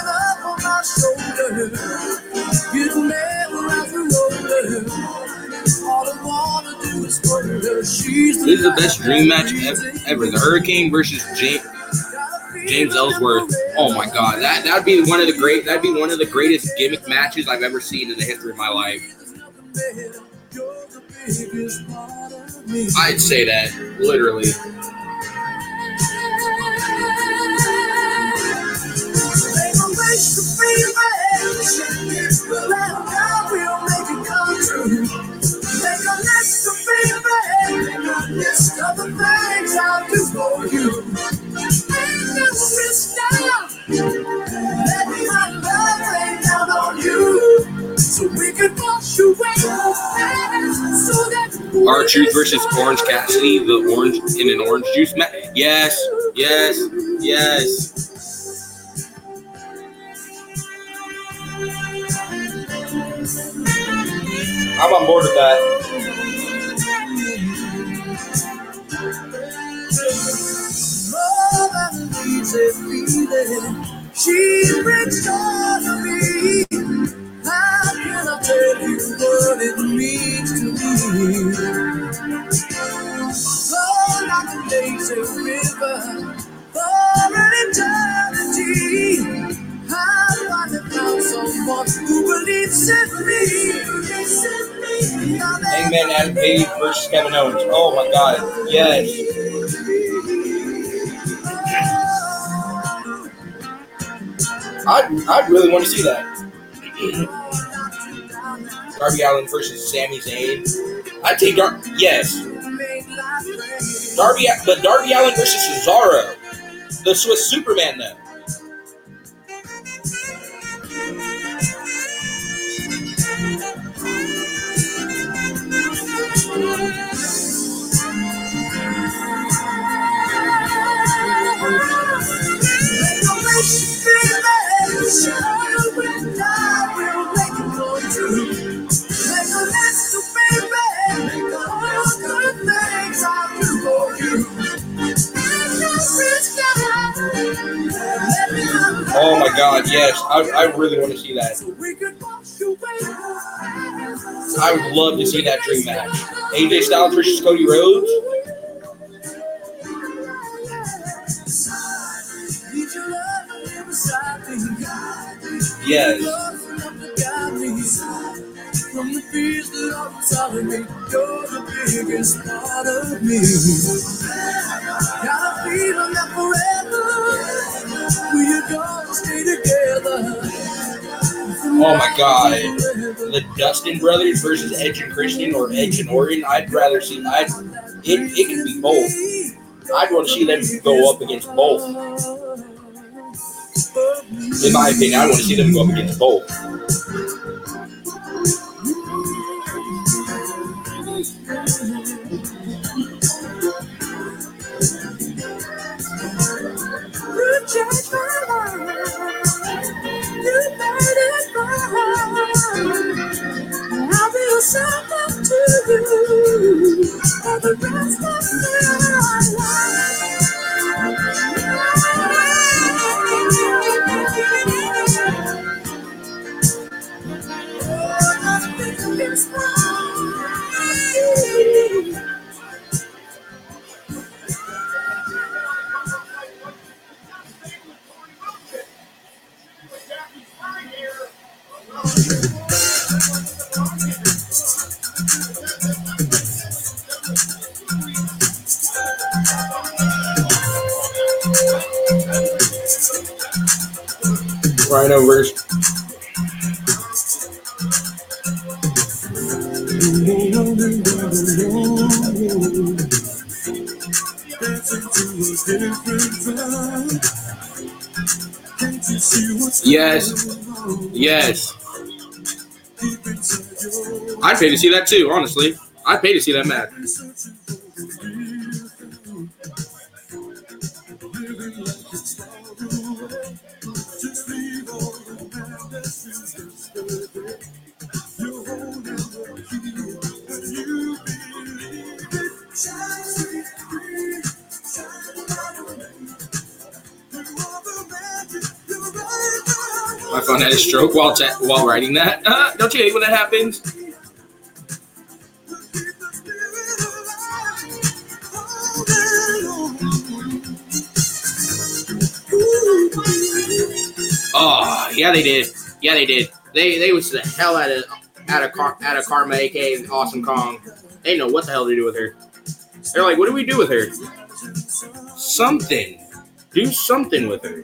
Up on my shoulder. You never have to. All I wanna do is wonder. She's This is the best dream match ever. ever. The Hurricane versus James James Ellsworth. Oh my god, that that'd be one of the great. That'd be one of the greatest gimmick matches I've ever seen in the history of my life. I'd say that literally. Things I'll do for you. Ain't no risk now. Let my love rain down on you. So we can wash away the past. So that R Truth versus Orange Cassidy, the orange in an orange juice match. Yes, yes, yes. I'm on board with that. Easy feeling. She brings joy to me. How can I tell you what it means to me? Flow like a river for an eternity. Someone who believes in me? Page versus Kevin Owens. Oh my god, yes. I'd, I'd really want to see that. Darby Allin versus Sami Zayn. I'd take Dar. Yes. Darby, but Darby Allin versus Cesaro, the Swiss Superman, though. God, yes. I, I really want to see that. I would love to see that dream match. AJ Styles versus Cody Rhodes. Yes. From the fears that you're the biggest part of me. Got a feeling that forever Oh my god. The Dustin brothers versus Edge and Christian or Edge and Orton. I'd rather see I'd it, it could be both. I'd want to see them go up against both. In my opinion, I want to see them go up against both. Changed my. I'll be something to you for the rest of my Rhino versus Yes. Yes. I'd pay to see that too, honestly. I'd pay to see that match. My phone had a stroke while ta- while writing that. Uh, don't you hate when that happens? Oh, yeah, they did. Yeah, they did. They they was the hell out of out of Car- out of Kharma, aka Awesome Kong. They know what the hell to do with her. They're like, what do we do with her? Something. Do something with her.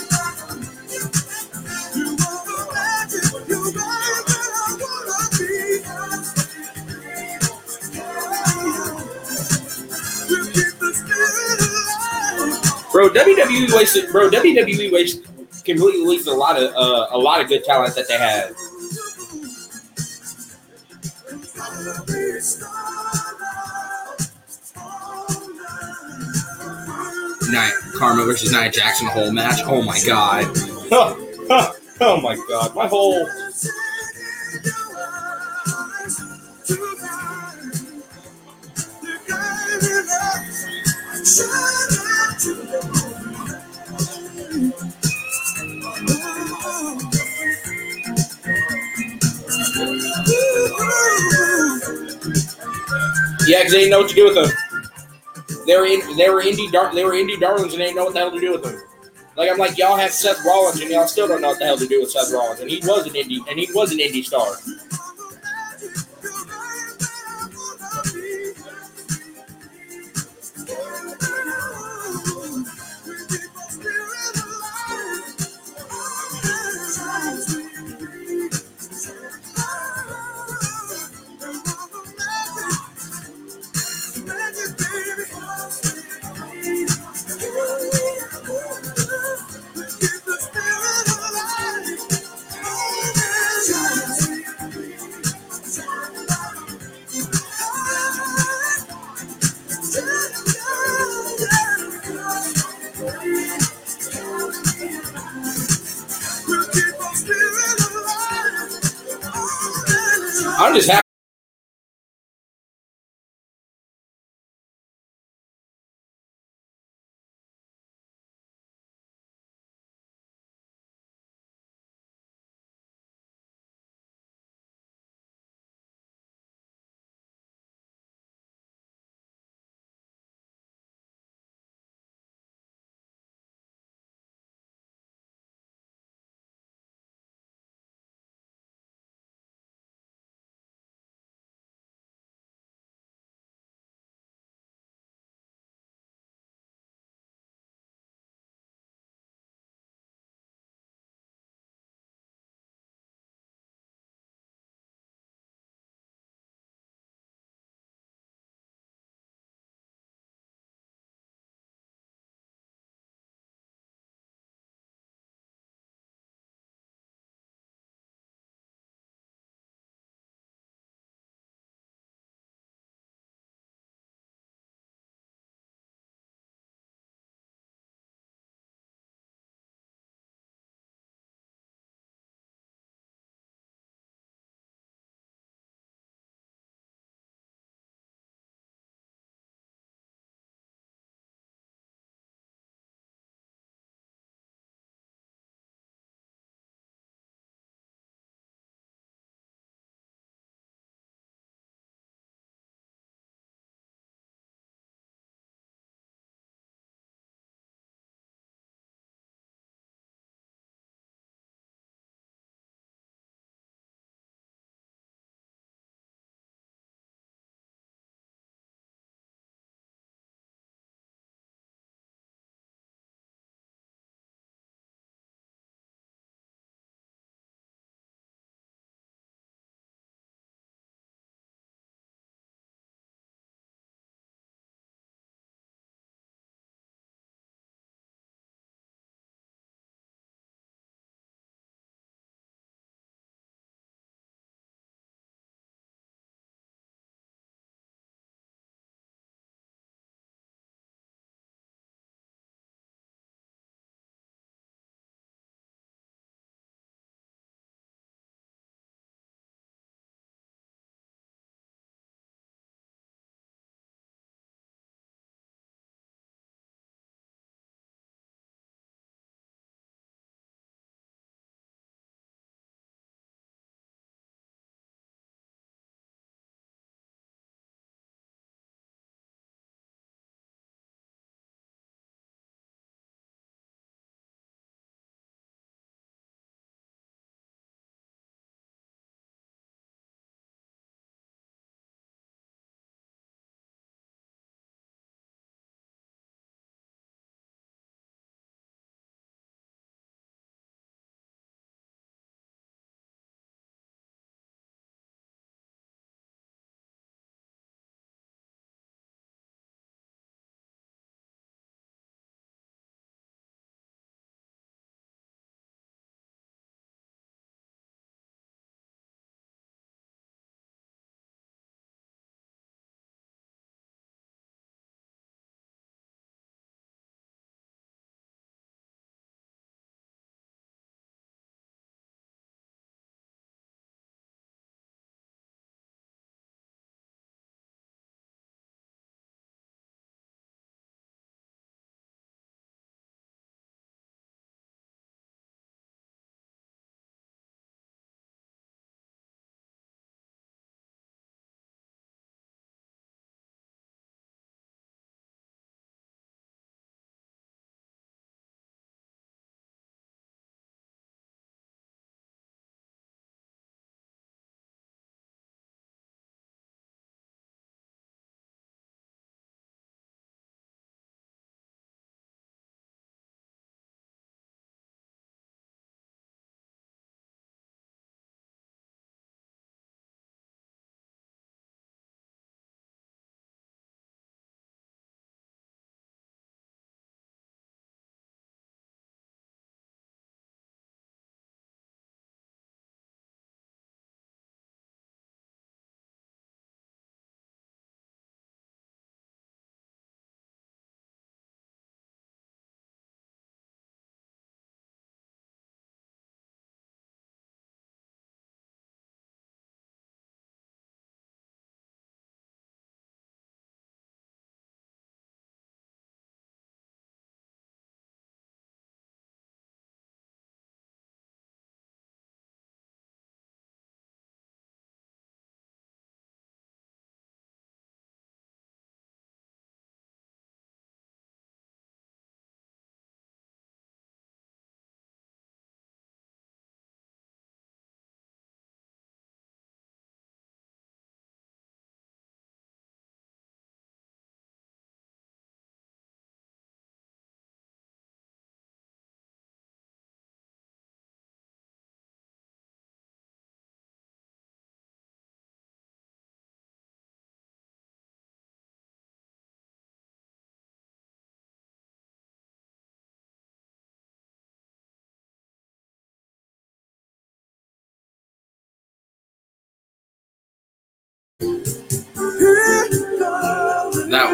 Bro, WWE wasted. Bro, WWE wasted completely wasted a lot of uh, a lot of good talent that they had. Night Kharma versus Nia Jackson, the whole match. Oh my god. oh my god. My whole Yeah, because they didn't know what to do with them. They were in, they were indie dar- they were indie darlings and they didn't know what the hell to do with them. Like I'm like, y'all have Seth Rollins and y'all still don't know what the hell to do with Seth Rollins, and he was an indie and he was an indie star.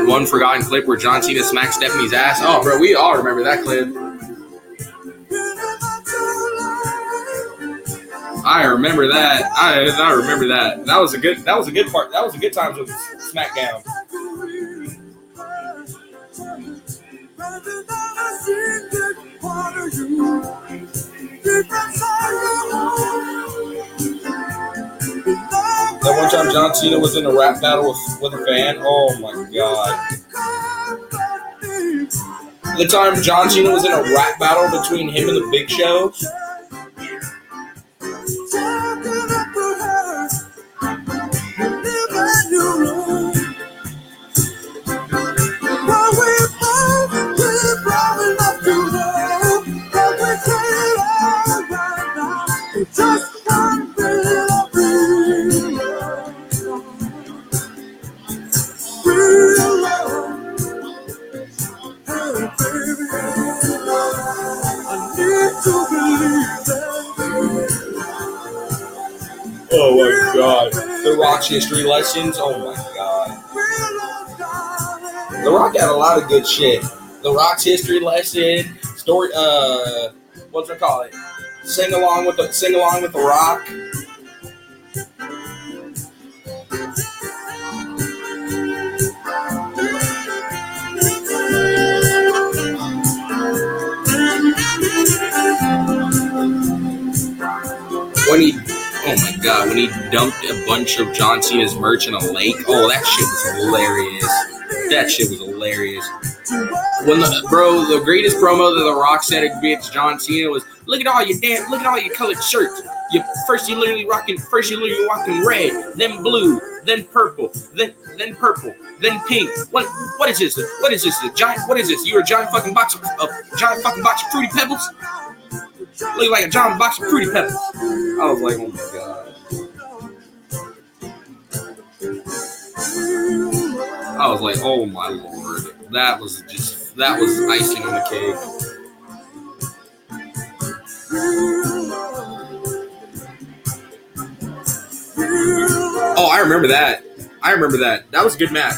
One forgotten clip where John Cena smacked Stephanie's ass. Oh, bro, we all remember that clip. I remember that. I I remember that. That was a good. That was a good part. That was a good time with SmackDown. That one time John Cena was in a rap battle with, with a fan. Oh my god. The time John Cena was in a rap battle between him and the Big Show. Oh my god. The Rock's history lessons. Oh my god. The Rock had a lot of good shit. The Rock's history lesson, story uh what's it call it? Sing along with the sing along with the Rock. When he oh my god, when he dumped a bunch of John Cena's merch in a lake. Oh, that shit was hilarious. That shit was hilarious. When the bro, the greatest promo that The Rock said against John Cena was, "Look at all your damn, look at all your colored shirts. You first you literally rocking, first you literally rocking red, then blue, then purple, then then purple, then pink. What what is this? What is this? A giant? What is this? You're a giant fucking box of giant fucking box of fruity pebbles. Look like a giant box of fruity pebbles. I was like, oh my god. I was like, oh my lord. That was just that was icing on the cake. Oh, I remember that. I remember that. That was a good match.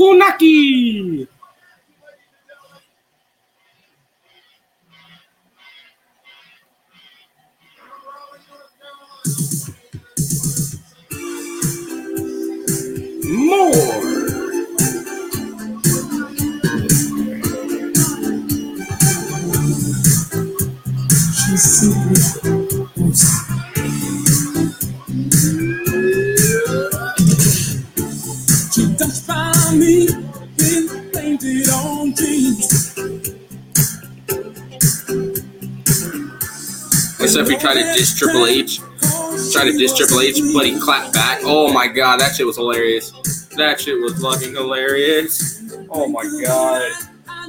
Funaki. Diss Triple H. Tried to diss Triple H, but he clapped back. Oh my god, that shit was hilarious. That shit was fucking hilarious. Oh my god. I I.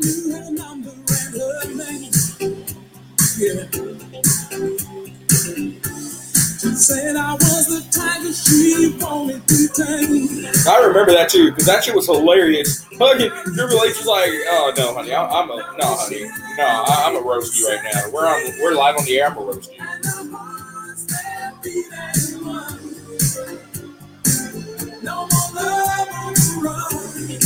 I remember that too, because that shit was hilarious. Fucking Triple H was like, "Oh no, honey, I, I'm a no, honey, no, I'm a roast you right now. We're on, we're live on the air. I'm a roast you." No more love on the run.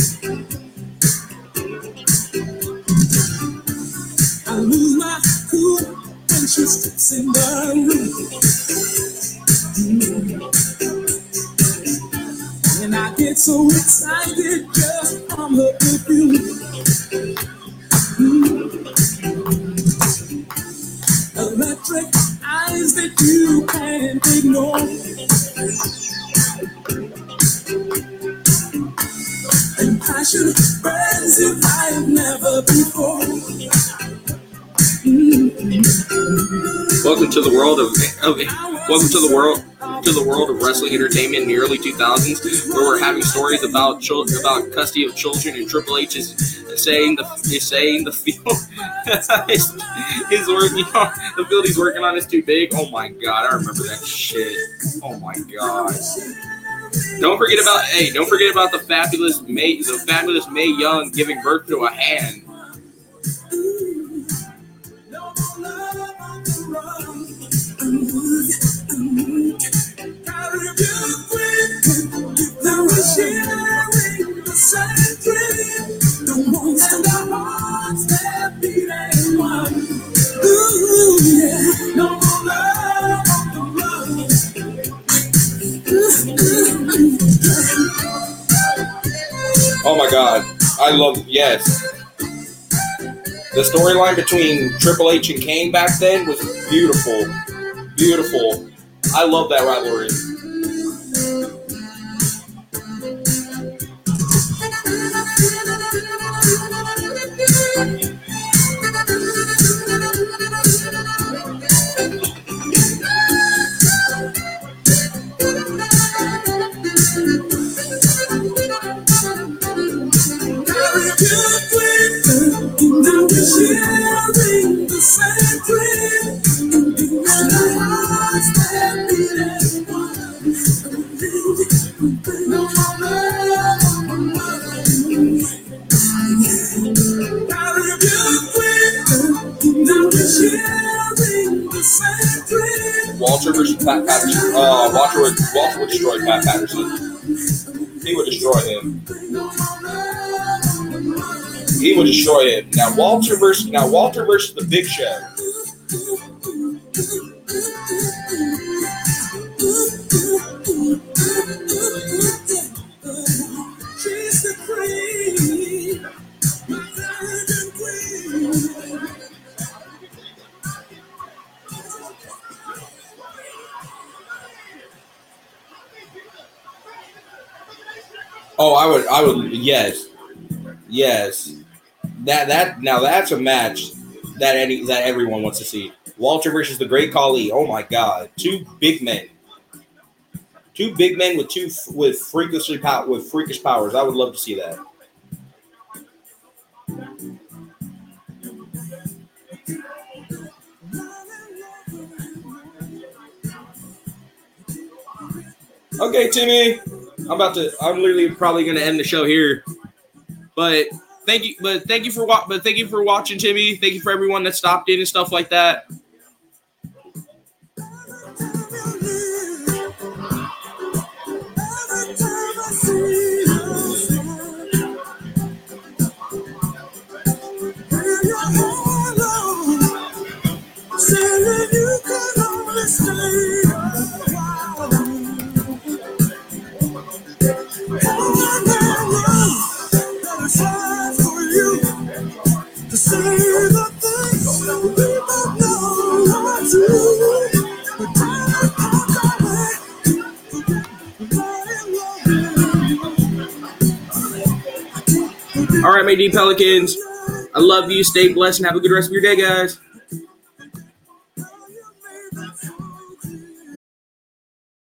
I lose my cool when she steps in the room. And I get so excited just from her perfume. Electric eyes that you can't ignore. And passion burns if I've never before. Welcome to the world of, welcome to the world to the world of wrestling entertainment in the early 2000s, where we're having stories about children, about custody of children and Triple H is saying the he's saying the field is, is working on the field he's working on is too big. Oh my god, I remember that shit. Oh my god. Don't forget about hey, don't forget about the fabulous Mae the fabulous Mae Young giving birth to a hand. Oh my god. I love yes. The storyline between Triple H and Kane back then was beautiful. Beautiful. I love that rivalry. Walter Pat Patterson. Uh, would would destroy Pat Patterson. He would destroy him. He would destroy him. Now Walter versus now Walter versus the Big Show. I would, I would, yes, yes. That that now that's a match that any that everyone wants to see. Walter versus the Great Khali. Oh my God, two big men, two big men with two with freakishly pow- with freakish powers. I would love to see that. Okay, Timmy. I'm about to. I'm literally probably going to end the show here. But thank you. But thank you for wa- But thank you for watching, Timmy. Thank you for everyone that stopped in and stuff like that. All right, my D Pelicans. I love you. Stay blessed and have a good rest of your day, guys.